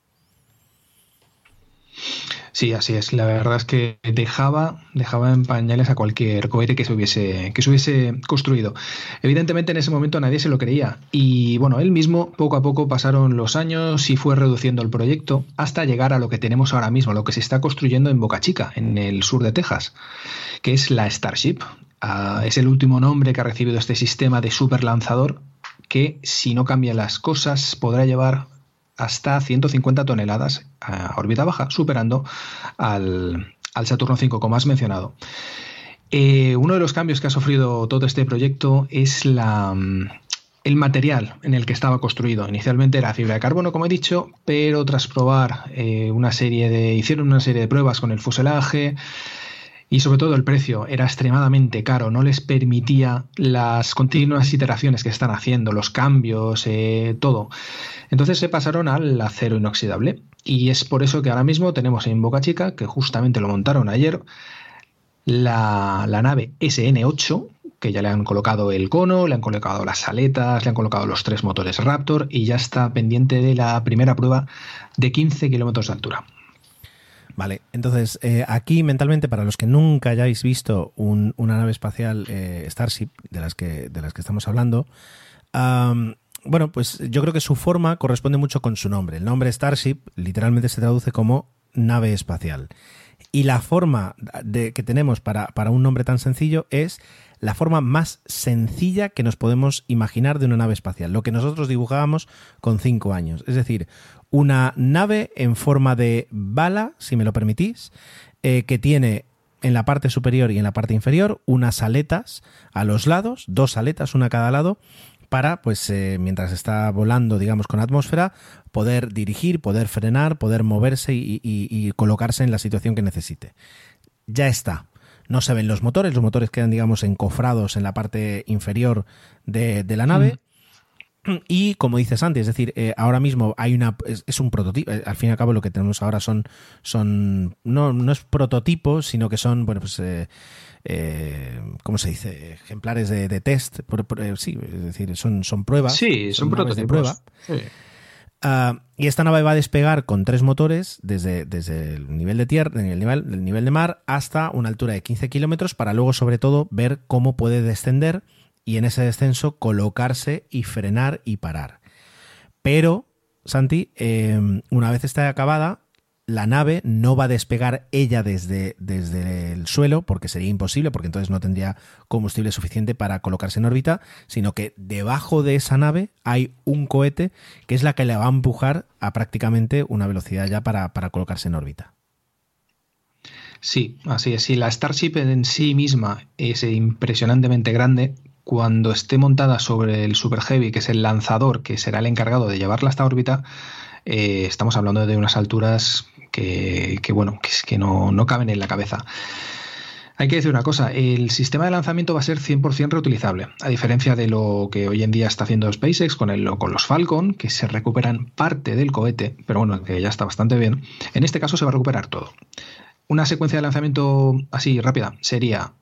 Sí, así es. La verdad es que dejaba, dejaba en pañales a cualquier cohete que se hubiese, que se hubiese construido. Evidentemente en ese momento nadie se lo creía. Y bueno, él mismo, poco a poco pasaron los años y fue reduciendo el proyecto hasta llegar a lo que tenemos ahora mismo, lo que se está construyendo en Boca Chica, en el sur de Texas, que es la Starship. Ah, es el último nombre que ha recibido este sistema de superlanzador que, si no cambian las cosas, podrá llevar hasta 150 toneladas a órbita baja, superando al, Saturno V, como has mencionado. Eh, uno de los cambios que ha sufrido todo este proyecto es la, el material en el que estaba construido. Inicialmente era fibra de carbono, como he dicho, pero tras probar eh, una serie de. hicieron una serie de pruebas con el fuselaje, y sobre todo el precio era extremadamente caro, no les permitía las continuas iteraciones que están haciendo, los cambios, eh, todo. Entonces se pasaron al acero inoxidable y es por eso que ahora mismo tenemos en Boca Chica, que justamente lo montaron ayer, la, la nave SN8, que ya le han colocado el cono, le han colocado las aletas, le han colocado los tres motores Raptor y ya está pendiente de la primera prueba de 15 kilómetros de altura. Vale, entonces eh, aquí mentalmente, para los que nunca hayáis visto una nave espacial eh, Starship, de las que, de las que estamos hablando, bueno, pues yo creo que su forma corresponde mucho con su nombre. El nombre Starship literalmente se traduce como nave espacial. Y la forma que tenemos para, para un nombre tan sencillo es la forma más sencilla que nos podemos imaginar de una nave espacial, lo que nosotros dibujábamos con cinco años. Es decir, una nave en forma de bala, si me lo permitís, eh, que tiene en la parte superior y en la parte inferior unas aletas a los lados, dos aletas, una a cada lado, para, pues, eh, mientras está volando, digamos, con atmósfera, poder dirigir, poder frenar, poder moverse y, colocarse en la situación que necesite. Ya está. No se ven los motores, los motores quedan, digamos, encofrados en la parte inferior de, la nave. Y como dices antes, es decir, eh, ahora mismo hay una es, un prototipo. Eh, al fin y al cabo, lo que tenemos ahora son son no, no es prototipos, sino que son bueno pues eh, eh, ¿cómo se dice? Ejemplares de, test. sí, es decir, son son pruebas. Sí, son, son de prueba. Ah, y esta nave va a despegar con tres motores desde, desde el nivel de tierra, el nivel, el nivel de mar, hasta una altura de 15 kilómetros para luego, sobre todo, ver cómo puede descender y en ese descenso colocarse y frenar y parar. Pero, Santi, em, una vez esté acabada, la nave no va a despegar ella desde, desde el suelo, porque sería imposible, porque entonces no tendría combustible suficiente para colocarse en órbita, sino que debajo de esa nave hay un cohete que es la que le va a empujar a prácticamente una velocidad ya para, para colocarse en órbita. Sí, así es. Si la Starship en sí misma es impresionantemente grande, cuando esté montada sobre el Super Heavy, que es el lanzador que será el encargado de llevarla hasta órbita, eh, estamos hablando de unas alturas que, bueno, que, no, no caben en la cabeza. Hay que decir una cosa, el sistema de lanzamiento va a ser 100% reutilizable, a diferencia de lo que hoy en día está haciendo SpaceX con, el, con los Falcon, que se recuperan parte del cohete, pero bueno, que ya está bastante bien. En este caso se va a recuperar todo. Una secuencia de lanzamiento así rápida sería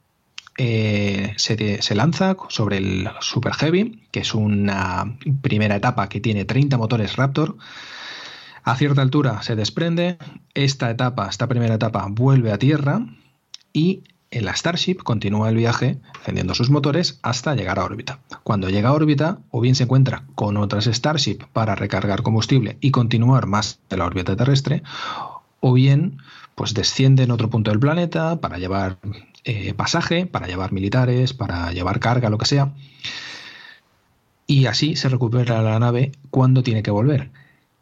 eh, se, lanza sobre el Super Heavy, que es una primera etapa que tiene 30 motores Raptor. A cierta altura se desprende, esta etapa, esta primera etapa vuelve a tierra y la Starship continúa el viaje encendiendo sus motores hasta llegar a órbita. Cuando llega a órbita, o bien se encuentra con otras Starship para recargar combustible y continuar más de la órbita terrestre, o bien pues desciende en otro punto del planeta para llevar eh, pasaje, para llevar militares, para llevar carga, lo que sea. Y así se recupera la nave cuando tiene que volver.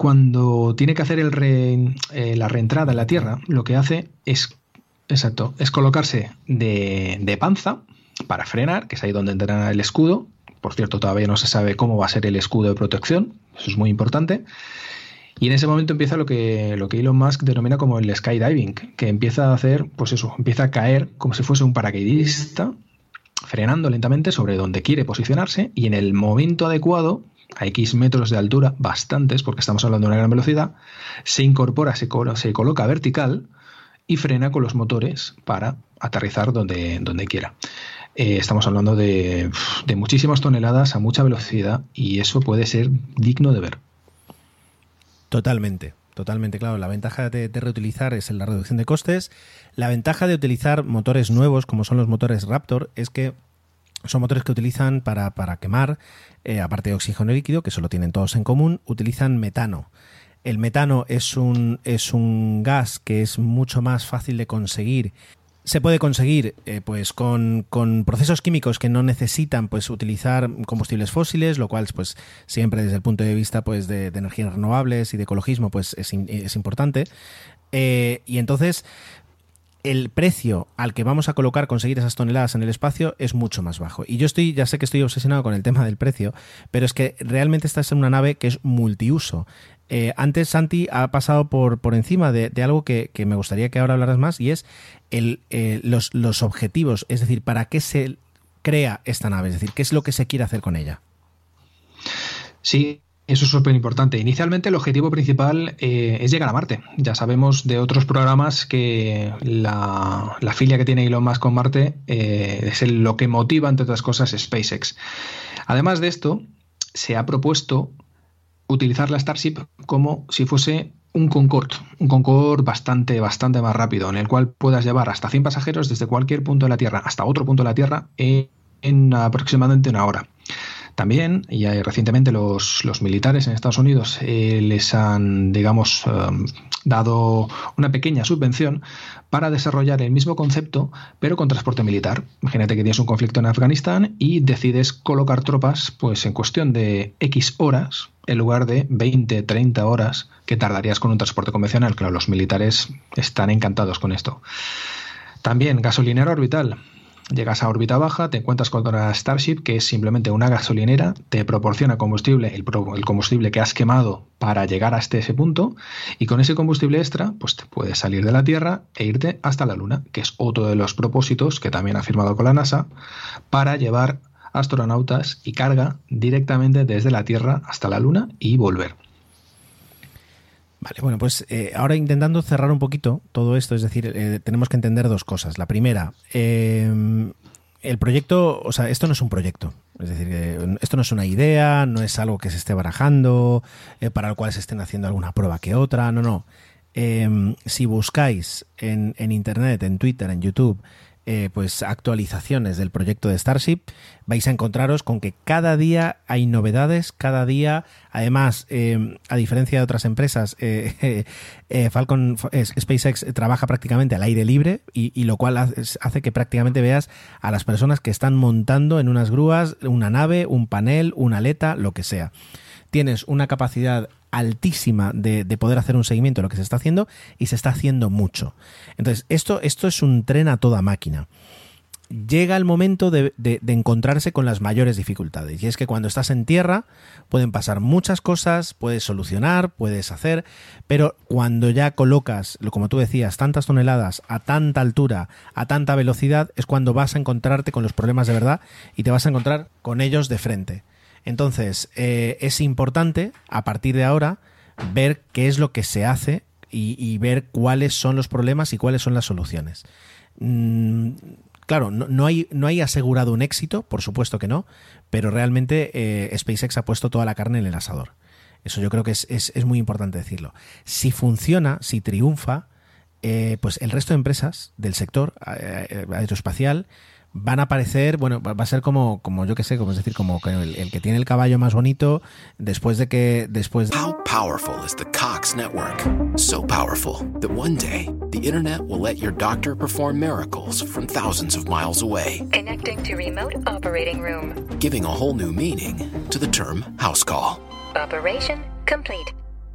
Cuando tiene que hacer el eh, la reentrada en la Tierra, lo que hace es, exacto, es colocarse de, de panza para frenar, que es ahí donde entrará el escudo. Por cierto, todavía no se sabe cómo va a ser el escudo de protección, eso es muy importante. Y en ese momento empieza lo que, lo que Elon Musk denomina como el skydiving, que empieza a hacer, pues eso, empieza a caer como si fuese un paracaidista, frenando lentamente sobre donde quiere posicionarse y en el momento adecuado, a X metros de altura, bastantes, porque estamos hablando de una gran velocidad, se incorpora, se, coloca vertical y frena con los motores para aterrizar donde, quiera. Eh, estamos hablando de, de muchísimas toneladas a mucha velocidad y eso puede ser digno de ver. Totalmente. Totalmente, claro. La ventaja de, reutilizar es la reducción de costes. La ventaja de utilizar motores nuevos, como son los motores Raptor, es que son motores que utilizan para, para quemar, eh, aparte de oxígeno líquido, que eso lo tienen todos en común, utilizan metano. El metano es un, es un gas que es mucho más fácil de conseguir se puede conseguir eh, pues con, procesos químicos que no necesitan pues utilizar combustibles fósiles lo cual pues siempre desde el punto de vista pues de, energías renovables y de ecologismo pues es, es importante eh, y entonces el precio al que vamos a colocar conseguir esas toneladas en el espacio es mucho más bajo. Y yo estoy, ya sé que estoy obsesionado con el tema del precio, pero es que realmente esta es una nave que es multiuso. Eh, antes Santi ha pasado por, por encima de, algo que, me gustaría que ahora hablaras más y es el, eh, los, los objetivos, es decir, para qué se crea esta nave, es decir, qué es lo que se quiere hacer con ella. Sí, eso es súper importante. Inicialmente el objetivo principal eh, es llegar a Marte. Ya sabemos de otros programas que la, filia que tiene Elon Musk con Marte es lo que motiva, entre otras cosas, SpaceX. Además de esto, se ha propuesto utilizar la Starship como si fuese un Concorde, un Concorde bastante, bastante más rápido, en el cual puedas llevar hasta 100 pasajeros desde cualquier punto de la Tierra hasta otro punto de la Tierra en aproximadamente una hora. También, y recientemente los, militares en Estados Unidos eh, les han, digamos, em, dado una pequeña subvención para desarrollar el mismo concepto, pero con transporte militar. Imagínate que tienes un conflicto en Afganistán y decides colocar tropas, pues en cuestión de X horas, en lugar de 20, 30 horas que tardarías con un transporte convencional. Claro, los militares están encantados con esto. También gasolinera orbital. Llegas a órbita baja, te encuentras con una Starship que es simplemente una gasolinera, te proporciona combustible, el, combustible que has quemado para llegar hasta ese punto, y con ese combustible extra, pues te puedes salir de la Tierra e irte hasta la Luna, que es otro de los propósitos que también ha firmado con la NASA para llevar astronautas y carga directamente desde la Tierra hasta la Luna y volver. Vale, bueno, pues eh, ahora intentando cerrar un poquito todo esto, es decir, eh, tenemos que entender dos cosas. La primera, eh, el proyecto, o sea, esto no es un proyecto, es decir, esto no es una idea, no es algo que se esté barajando, para el cual se estén haciendo alguna prueba que otra, no, no. si buscáis en, en Internet, en Twitter, en YouTube, eh, pues actualizaciones del proyecto de Starship, vais a encontraros con que cada día hay novedades, cada día, además, eh, a diferencia de otras empresas, eh, Falcon SpaceX trabaja prácticamente al aire libre y, lo cual hace que prácticamente veas a las personas que están montando en unas grúas una nave, un panel, una aleta, lo que sea. Tienes una capacidad altísima de, poder hacer un seguimiento de lo que se está haciendo y se está haciendo mucho. Entonces, esto, esto es un tren a toda máquina. Llega el momento de, encontrarse con las mayores dificultades. Y es que cuando estás en tierra pueden pasar muchas cosas, puedes solucionar, puedes hacer, pero cuando ya colocas, como tú decías, tantas toneladas a tanta altura, a tanta velocidad, es cuando vas a encontrarte con los problemas de verdad y te vas a encontrar con ellos de frente. Entonces, eh, es importante, a partir de ahora, ver qué es lo que se hace y, ver cuáles son los problemas y cuáles son las soluciones. Mm, claro, no, hay, no hay asegurado un éxito, por supuesto que no, pero realmente eh, SpaceX ha puesto toda la carne en el asador. Eso yo creo que es, es, muy importante decirlo. Si funciona, si triunfa, eh, pues el resto de empresas del sector aeroespacial van a aparecer, bueno, va a ser como, como yo que sé, como es decir, como el, el que tiene el caballo más bonito después de que después. De... How powerful is the Cox network? So powerful that one day the internet will let your doctor perform miracles from thousands of miles away. Connecting to remote operating room. Giving a whole new meaning to the term house call. Operation complete.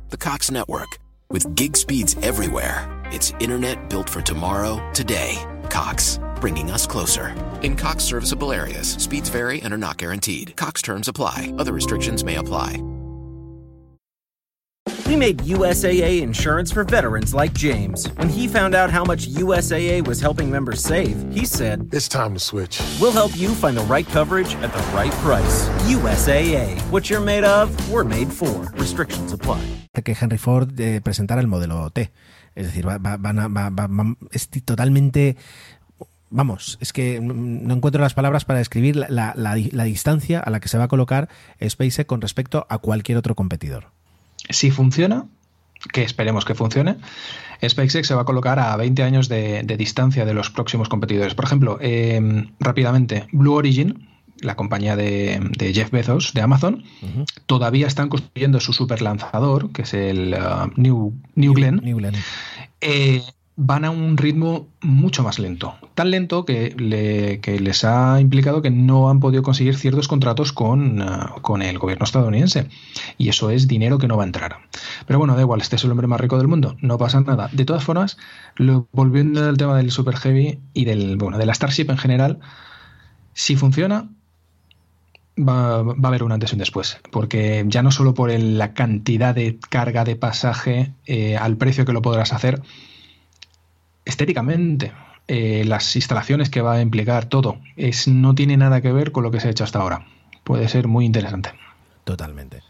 The Cox network with gig speeds everywhere. It's internet built for tomorrow, today. Cox bringing us closer. In Cox serviceable areas, speeds vary and are not guaranteed. Cox terms apply, other restrictions may apply. We made USAA insurance for veterans like James. When he found out how much USAA was helping members save, he said, It's time to switch. We'll help you find the right coverage at the right price. USAA. What you're made of, we're made for. Restrictions apply. Que Henry Ford eh, presentara el modelo T. Es decir, va, es totalmente vamos, es que no encuentro las palabras para describir la, distancia a la que se va a colocar SpaceX con respecto a cualquier otro competidor. Si funciona, que esperemos que funcione, SpaceX se va a colocar a 20 años de, distancia de los próximos competidores. Por ejemplo, em, rápidamente, Blue Origin, la compañía de, Jeff Bezos, de Amazon, todavía están construyendo su super lanzador, que es el uh, New, New Glenn. New Glenn. Eh, van a un ritmo mucho más lento. Tan lento que, les ha implicado que no han podido conseguir ciertos contratos con, ah, con, el gobierno estadounidense. Y eso es dinero que no va a entrar. Pero bueno, da igual, este es el hombre más rico del mundo, no pasa nada. De todas formas, volviendo al tema del Super Heavy y del, bueno, de la Starship en general, si funciona, Va, va, a haber un antes y un después, porque ya no solo por la cantidad de carga de pasaje eh, al precio que lo podrás hacer, estéticamente, eh, las instalaciones que va a implicar todo, es, no tiene nada que ver con lo que se ha hecho hasta ahora. Puede ser muy interesante. Totalmente.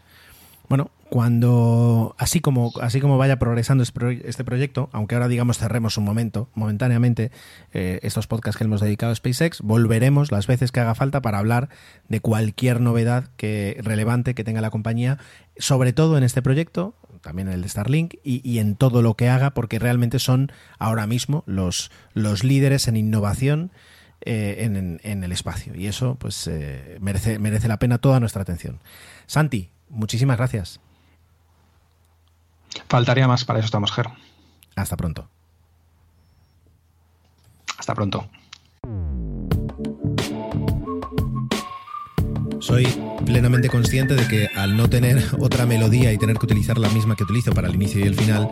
Bueno, cuando así como así como vaya progresando este proyecto, aunque ahora digamos cerremos un momento, momentáneamente, eh, estos podcasts que hemos dedicado a SpaceX, volveremos las veces que haga falta para hablar de cualquier novedad que relevante que tenga la compañía, sobre todo en este proyecto, también en el de Starlink y, en todo lo que haga, porque realmente son ahora mismo los, los líderes en innovación eh, en, el espacio. Y eso pues eh, merece, merece la pena toda nuestra atención. Santi, muchísimas gracias. Faltaría más, para eso estamos, Ger. Hasta pronto. Hasta pronto. Soy plenamente consciente de que al no tener otra melodía y tener que utilizar la misma que utilizo para el inicio y el final,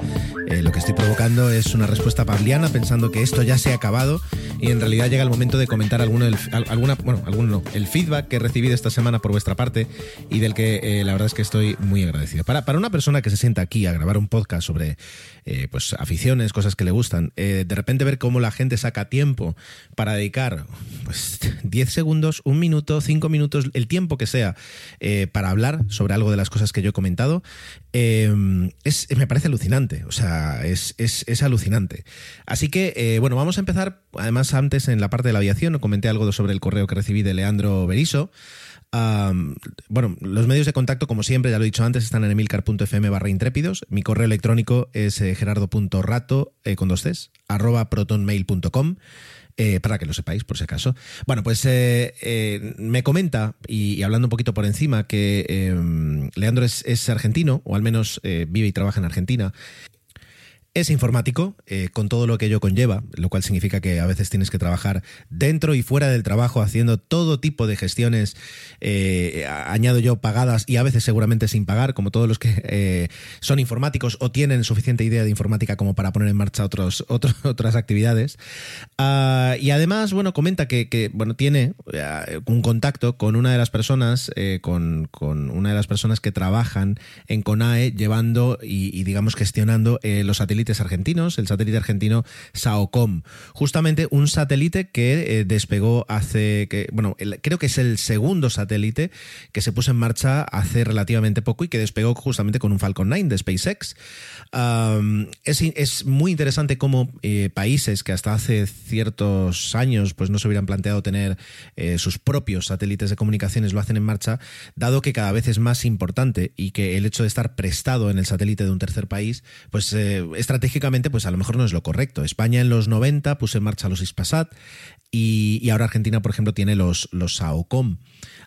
eh, lo que estoy provocando es una respuesta pavliana pensando que esto ya se ha acabado y en realidad llega el momento de comentar alguno del, alguna, bueno, alguno el feedback que he recibido esta semana por vuestra parte y del que eh, la verdad es que estoy muy agradecido. Para, para una persona que se sienta aquí a grabar un podcast sobre eh, pues aficiones, cosas que le gustan, de repente ver cómo la gente saca tiempo para dedicar pues 10 segundos, un minuto, 5 minutos, el tiempo que sea eh, para hablar sobre algo de las cosas que yo he comentado, eh, es, me parece alucinante. O sea, es, es, alucinante. Así que, eh, bueno, vamos a empezar. Además, antes en la parte de la aviación, comenté algo sobre el correo que recibí de Leandro Beriso. bueno, los medios de contacto, como siempre, ya lo he dicho antes, están en emilcar.fm barra intrépidos. Mi correo electrónico es gerardo.rato, con dos Cs, arroba protonmail.com. Eh, para que lo sepáis, por si acaso. Bueno, pues eh, eh, me comenta, y, hablando un poquito por encima, que Leandro es, argentino, o al menos vive y trabaja en Argentina, es informático, eh, con todo lo que ello conlleva, lo cual significa que a veces tienes que trabajar dentro y fuera del trabajo haciendo todo tipo de gestiones, eh, añado yo, pagadas y a veces seguramente sin pagar, como todos los que eh, son informáticos o tienen suficiente idea de informática como para poner en marcha otros, otras actividades. Ah, y además, bueno, comenta que, bueno, tiene un contacto con una de las personas, con, una de las personas que trabajan en CONAE llevando y digamos, gestionando los satélites argentinos, el satélite argentino SAOCOM. Justamente un satélite que eh, despegó hace, bueno, creo que es el segundo satélite que se puso en marcha hace relativamente poco y que despegó justamente con un Falcon 9 de SpaceX. es, muy interesante cómo eh, países que hasta hace ciertos años pues no se hubieran planteado tener eh, sus propios satélites de comunicaciones lo hacen en marcha, dado que cada vez es más importante y que el hecho de estar prestado en el satélite de un tercer país, pues es estratégicamente, pues a lo mejor no es lo correcto. España en los 90 puso en marcha los Ispasat y, ahora Argentina, por ejemplo, tiene los, los SAOCOM.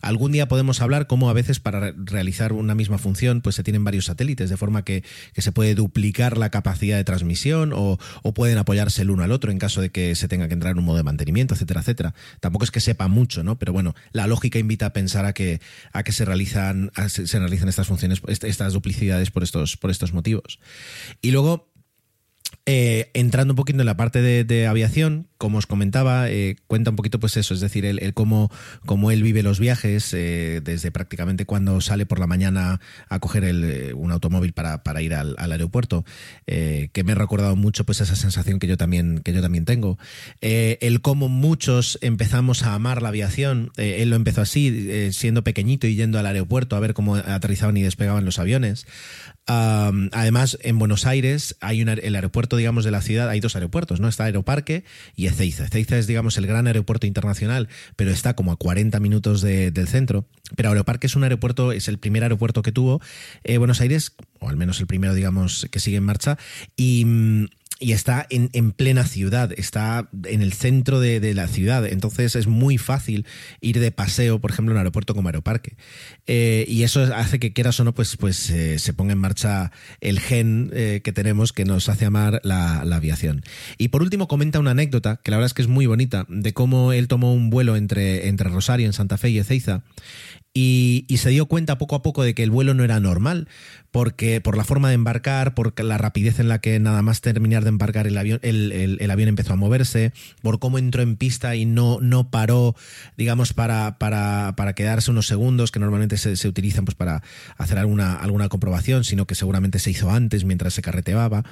Algún día podemos hablar cómo a veces para realizar una misma función pues se tienen varios satélites, de forma que, se puede duplicar la capacidad de transmisión o, pueden apoyarse el uno al otro en caso de que se tenga que entrar en un modo de mantenimiento, etcétera, etcétera. Tampoco es que sepa mucho, ¿no? Pero bueno, la lógica invita a pensar a que, a que se realizan, se, realizan estas funciones, estas duplicidades por estos, por estos motivos. Y luego eh, entrando un poquito en la parte de, aviación, como os comentaba, eh, cuenta un poquito pues eso, es decir, el, cómo, cómo, él vive los viajes eh, desde prácticamente cuando sale por la mañana a coger un automóvil para, ir al, aeropuerto, que me ha recordado mucho pues esa sensación que yo también, que yo también tengo. el cómo muchos empezamos a amar la aviación, él lo empezó así, siendo pequeñito y yendo al aeropuerto a ver cómo aterrizaban y despegaban los aviones. además, en Buenos Aires hay el aeropuerto digamos, de la ciudad, hay dos aeropuertos, ¿no? Está Aeroparque y Ezeiza. Ezeiza es, digamos, el gran aeropuerto internacional, pero está como a 40 minutos del centro. Pero Aeroparque es un aeropuerto, es el primer aeropuerto que tuvo eh, Buenos Aires, o al menos el primero, digamos, que sigue en marcha. Y, mm, y está en, en, plena ciudad, está en el centro de, la ciudad. Entonces es muy fácil ir de paseo, por ejemplo, en un aeropuerto como Aeroparque. Eh, y eso hace que quieras o no, pues, pues eh, se ponga en marcha el gen eh, que tenemos que nos hace amar la, la, aviación. Y por último, comenta una anécdota que la verdad es que es muy bonita de cómo él tomó un vuelo entre, entre Rosario, en Santa Fe y Ezeiza y, se dio cuenta poco a poco de que el vuelo no era normal, porque por la forma de embarcar, por la rapidez en la que nada más terminar de embarcar el avión, el, avión empezó a moverse, por cómo entró en pista y no, no paró, digamos, para, para, para quedarse unos segundos que normalmente se, utilizan pues, para hacer alguna, alguna comprobación, sino que seguramente se hizo antes mientras se carreteaba.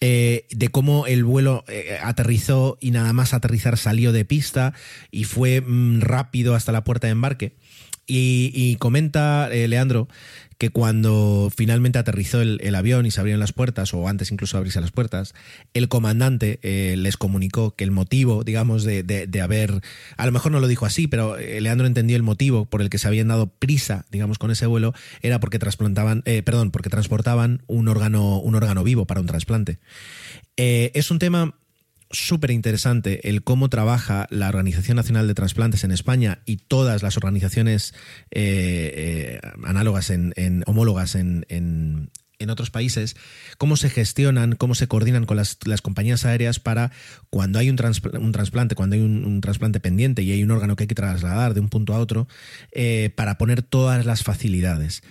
Eh, de cómo el vuelo eh, aterrizó y nada más aterrizar salió de pista y fue mm, rápido hasta la puerta de embarque. Y, comenta eh, Leandro que cuando finalmente aterrizó el, avión y se abrieron las puertas, o antes incluso de abrirse las puertas, el comandante eh, les comunicó que el motivo, digamos, de, haber, a lo mejor no lo dijo así, pero eh, Leandro entendió el motivo por el que se habían dado prisa, digamos, con ese vuelo, era porque trasplantaban, perdón, porque transportaban un órgano, un órgano vivo para un trasplante. es un tema súper interesante el cómo trabaja la Organización Nacional de Transplantes en España y todas las organizaciones eh, eh, análogas en, homólogas en, otros países, cómo se gestionan, cómo se coordinan con las, compañías aéreas para cuando hay un, trasplante, cuando hay un, trasplante pendiente y hay un órgano que hay que trasladar de un punto a otro, eh, para poner todas las facilidades.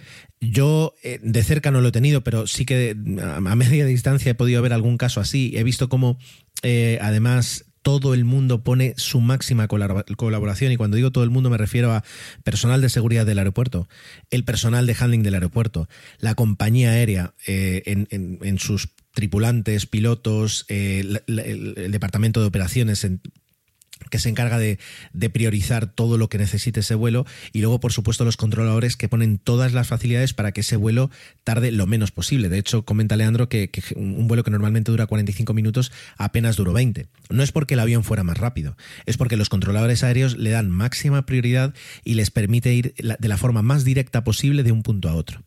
Yo eh, de cerca no lo he tenido, pero sí que a media distancia he podido ver algún caso así. He visto cómo eh, además todo el mundo pone su máxima colaboración y cuando digo todo el mundo me refiero a personal de seguridad del aeropuerto, el personal de handling del aeropuerto, la compañía aérea eh, en, sus tripulantes, pilotos, el, departamento de operaciones, en que se encarga de, priorizar todo lo que necesite ese vuelo y luego por supuesto los controladores que ponen todas las facilidades para que ese vuelo tarde lo menos posible. De hecho, comenta Leandro que, un vuelo que normalmente dura 45 minutos apenas duró 20. No es porque el avión fuera más rápido, es porque los controladores aéreos le dan máxima prioridad y les permite ir de la forma más directa posible de un punto a otro.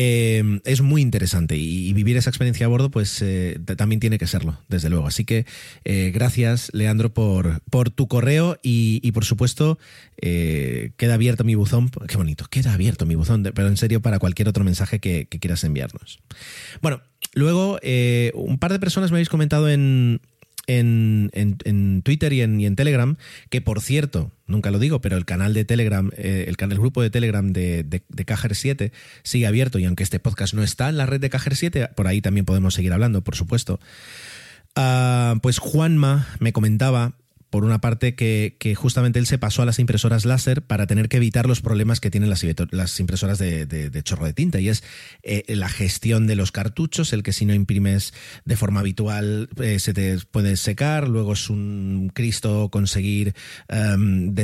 Eh, es muy interesante y, vivir esa experiencia a bordo, pues eh, también tiene que serlo, desde luego. Así que eh, gracias, Leandro, por, por tu correo y, por supuesto, queda abierto mi buzón. Qué bonito, queda abierto mi buzón, pero en serio, para cualquier otro mensaje que, que quieras enviarnos. Bueno, luego, un par de personas me habéis comentado en, en, en, Twitter y en, y en, Telegram, que por cierto, nunca lo digo, pero el canal de Telegram, eh, el, canal, el grupo de Telegram de, de, 7 sigue abierto y aunque este podcast no está en la red de Cajer 7, por ahí también podemos seguir hablando, por supuesto. Ah, pues Juanma me comentaba por una parte que, justamente él se pasó a las impresoras láser para tener que evitar los problemas que tienen las, impresoras de, chorro de tinta y es eh, la gestión de los cartuchos, el que si no imprimes de forma habitual eh, se te puede secar, luego es un Cristo conseguir, um,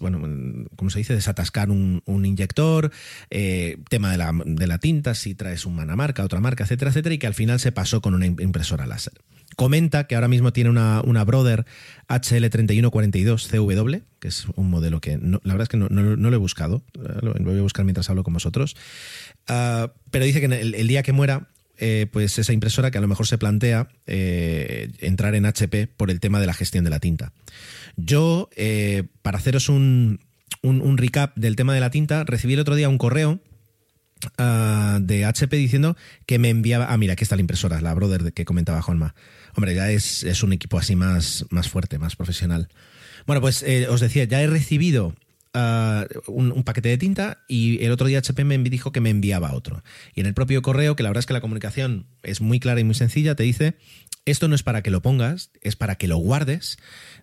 bueno, ¿cómo se dice?, desatascar un, inyector, eh, tema de la, de la tinta, si traes una marca, otra marca, etcétera, etcétera, y que al final se pasó con una impresora láser. Comenta que ahora mismo tiene una, una Brother HL3142 CW, que es un modelo que la verdad es que no, lo he buscado, lo, voy a buscar mientras hablo con vosotros, ah, pero dice que el, día que muera eh, pues esa impresora que a lo mejor se plantea eh, entrar en HP por el tema de la gestión de la tinta. Yo, eh, para haceros un, un, recap del tema de la tinta, recibí el otro día un correo ah, de HP diciendo que me enviaba. Ah, mira, aquí está la impresora, la Brother que comentaba Juanma. Hombre, ya es, un equipo así más, más fuerte, más profesional. Bueno, pues eh, os decía, ya he recibido ah, un, paquete de tinta y el otro día HP me dijo que me enviaba otro. Y en el propio correo, que la verdad es que la comunicación es muy clara y muy sencilla, te dice, esto no es para que lo pongas, es para que lo guardes,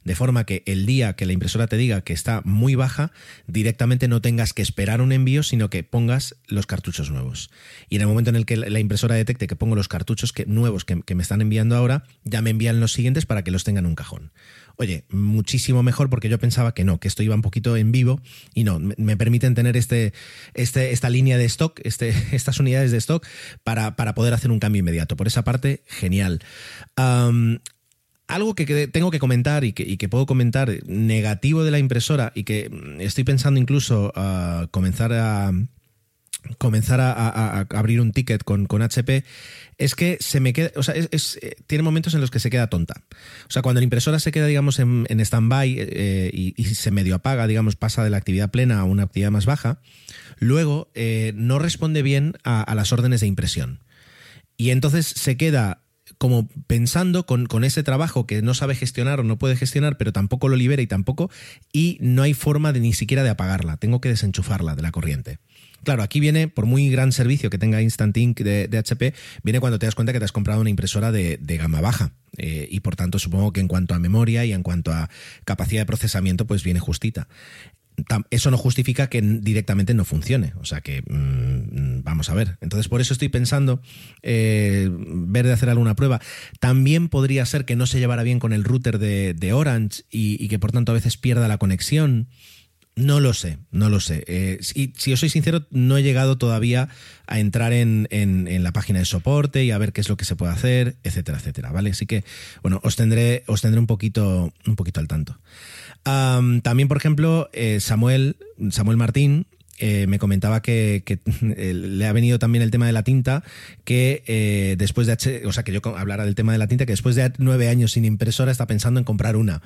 de forma que el día que la impresora te diga que está muy baja, directamente no tengas que esperar un envío, sino que pongas los cartuchos nuevos. Y en el momento en el que la impresora detecte que pongo los cartuchos nuevos que, me están enviando ahora, ya me envían los siguientes para que los tengan en un cajón. Oye, muchísimo mejor porque yo pensaba que no, que esto iba un poquito en vivo y no, me, permiten tener este, este, esta línea de stock, este, estas unidades de stock para, para, poder hacer un cambio inmediato. Por esa parte, genial. Algo que tengo que comentar y que, puedo comentar negativo de la impresora y que estoy pensando incluso a comenzar a comenzar a, abrir un ticket con, HP es que se me queda, o sea, eh, tiene momentos en los que se queda tonta. O sea, cuando la impresora se queda, digamos, en, stand-by eh, y, se medio apaga, digamos, pasa de la actividad plena a una actividad más baja, luego eh, no responde bien a, las órdenes de impresión. Y entonces se queda como pensando con, con, ese trabajo que no sabe gestionar o no puede gestionar, pero tampoco lo libera y tampoco, y no hay forma de ni siquiera de apagarla. Tengo que desenchufarla de la corriente. Claro, aquí viene, por muy gran servicio que tenga Instant Ink de, HP, viene cuando te das cuenta que te has comprado una impresora de, gama baja. Eh, y por tanto, supongo que en cuanto a memoria y en cuanto a capacidad de procesamiento, pues viene justita eso no justifica que directamente no funcione. O sea que mm, vamos a ver. Entonces, por eso estoy pensando eh, ver de hacer alguna prueba. También podría ser que no se llevara bien con el router de, Orange y, que por tanto a veces pierda la conexión. No lo sé, no lo sé. Eh, si, si, os soy sincero, no he llegado todavía a entrar en, la página de soporte y a ver qué es lo que se puede hacer, etcétera, etcétera, ¿vale? Así que, bueno, os tendré, os tendré un poquito, un poquito al tanto. también, por ejemplo, eh, Samuel, Samuel Martín, eh, me comentaba que, le ha venido también el tema de la tinta, que después de, H, o sea, que yo hablara del tema de la tinta, que después de nueve años sin impresora está pensando en comprar una.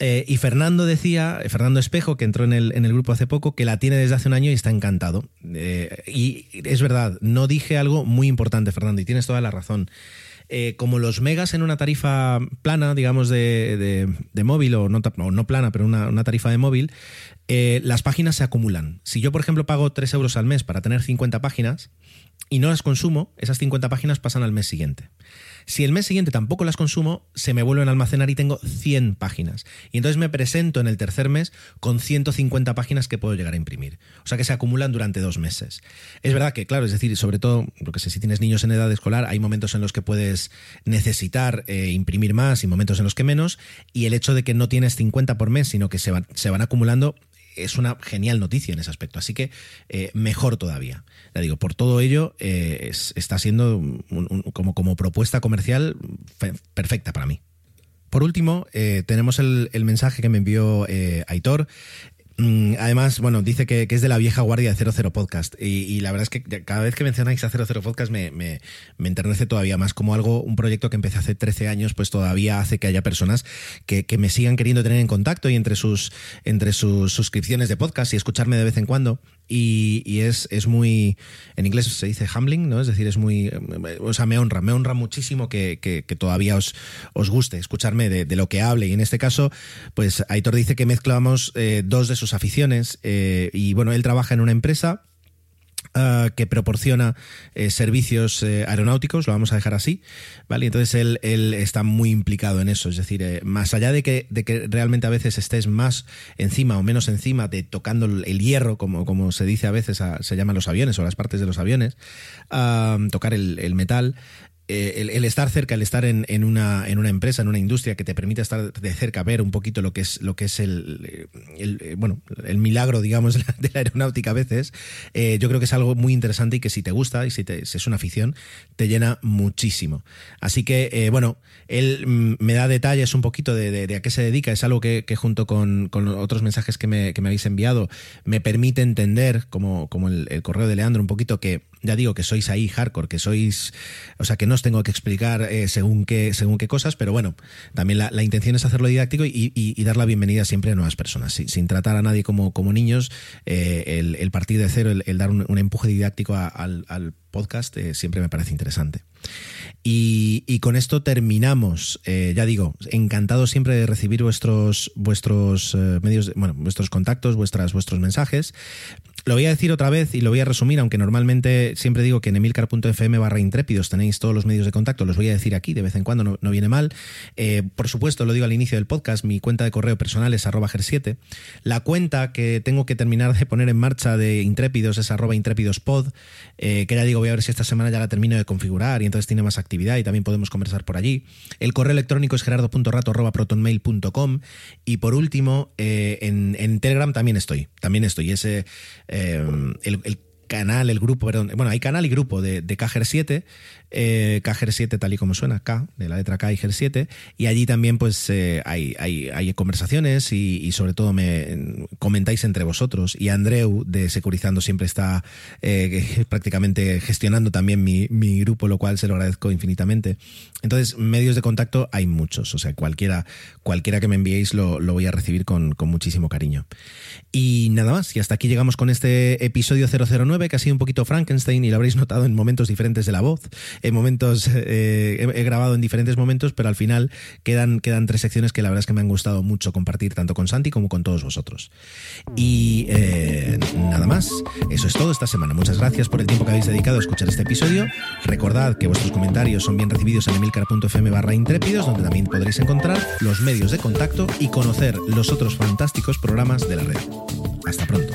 Eh, y Fernando decía, Fernando Espejo, que entró en el, en el, grupo hace poco, que la tiene desde hace un año y está encantado. Eh, y es verdad, no dije algo muy importante, Fernando, y tienes toda la razón. Eh, como los megas en una tarifa plana, digamos, de, de, móvil, o no, plana, pero una, una tarifa de móvil, las páginas se acumulan. Si yo, por ejemplo, pago 3 euros al mes para tener 50 páginas y no las consumo, esas 50 páginas pasan al mes siguiente. Si el mes siguiente tampoco las consumo, se me vuelven a almacenar y tengo 100 páginas. Y entonces me presento en el tercer mes con 150 páginas que puedo llegar a imprimir. O sea que se acumulan durante dos meses. Es verdad que, claro, es decir, sobre todo, lo que sé, si tienes niños en edad escolar, hay momentos en los que puedes necesitar eh, imprimir más y momentos en los que menos. Y el hecho de que no tienes 50 por mes, sino que se van, se van acumulando, es una genial noticia en ese aspecto. Así que eh, mejor todavía. Ya digo, por todo ello, eh, está siendo como, como propuesta comercial perfecta para mí. Por último, eh, tenemos el, el, mensaje que me envió Aitor. Mm, además, bueno, dice que, es de la vieja guardia de 00 Podcast. Y, la verdad es que cada vez que mencionáis a 00 Podcast me, me, me, enternece todavía más. Como algo, un proyecto que empecé hace 13 años, pues todavía hace que haya personas que, me sigan queriendo tener en contacto y entre sus, entre sus suscripciones de podcast y escucharme de vez en cuando. Y, es, es, muy. En inglés se dice humbling, ¿no? Es decir, es muy. O sea, me honra, me honra muchísimo que, que, todavía os, os guste escucharme de, de, lo que hable. Y en este caso, pues Aitor dice que mezclamos eh, dos de sus aficiones. Eh, y bueno, él trabaja en una empresa Uh, que proporciona eh, servicios eh, aeronáuticos, lo vamos a dejar así, ¿vale? Entonces él, está muy implicado en eso, es decir, eh, más allá de que, de que realmente a veces estés más encima o menos encima de tocando el hierro, como, como se dice a veces, se llaman los aviones o las partes de los aviones, uh, tocar el, el metal, eh, el, estar cerca, el estar en, en, una, en una empresa, en una industria que te permite estar de cerca, ver un poquito lo que es, lo que es el, el bueno, el milagro, digamos, de la aeronáutica a veces, eh, yo creo que es algo muy interesante y que si te gusta y si, te, es una afición, te llena muchísimo. Así que, eh, bueno, él mm, me da detalles un poquito de, a qué se dedica, es algo que, junto con, con, otros mensajes que me, que me, habéis enviado, me permite entender, como, como el, el correo de Leandro, un poquito que ya digo que sois ahí hardcore, que sois, o sea, que no os tengo que explicar eh, según, qué, según qué cosas, pero bueno, también la, intención es hacerlo didáctico y, dar la bienvenida siempre a nuevas personas, sin, tratar a nadie como, como niños, eh, el, partir de cero, el, dar un, empuje didáctico al, podcast eh, siempre me parece interesante. Y, con esto terminamos. ya digo, encantado siempre de recibir vuestros, vuestros medios, bueno, vuestros contactos, vuestras, vuestros mensajes. Lo voy a decir otra vez y lo voy a resumir, aunque normalmente siempre digo que en emilcar.fm barra intrépidos tenéis todos los medios de contacto, los voy a decir aquí de vez en cuando, no, viene mal. Eh, por supuesto, lo digo al inicio del podcast, mi cuenta de correo personal es arroba ger7. La cuenta que tengo que terminar de poner en marcha de intrépidos es arroba intrépidospod, eh, que ya digo, voy a ver si esta semana ya la termino de configurar y entonces tiene más actividad y también podemos conversar por allí. El correo electrónico es gerardo.rato.protonmail.com y por último, eh, en, en, Telegram también estoy, también estoy. Ese el, el, canal, el grupo, perdón, bueno, hay canal y grupo de, de Cajer 7, eh, Cajer 7 tal y como suena, K, de la letra K y Ger 7, y allí también pues eh, hay, hay, hay, conversaciones y, y, sobre todo me comentáis entre vosotros, y Andreu de Securizando siempre está eh, prácticamente gestionando también mi, mi, grupo, lo cual se lo agradezco infinitamente. Entonces, medios de contacto hay muchos, o sea, cualquiera, cualquiera que me enviéis lo, lo voy a recibir con, con muchísimo cariño. Y nada más, y hasta aquí llegamos con este episodio 009 que ha sido un poquito Frankenstein y lo habréis notado en momentos diferentes de la voz, en momentos, eh, he, grabado en diferentes momentos, pero al final quedan, quedan tres secciones que la verdad es que me han gustado mucho compartir tanto con Santi como con todos vosotros. Y eh, nada más, eso es todo esta semana. Muchas gracias por el tiempo que habéis dedicado a escuchar este episodio. Recordad que vuestros comentarios son bien recibidos en emilcar.fm barra intrépidos, donde también podréis encontrar los medios de contacto y conocer los otros fantásticos programas de la red. Hasta pronto.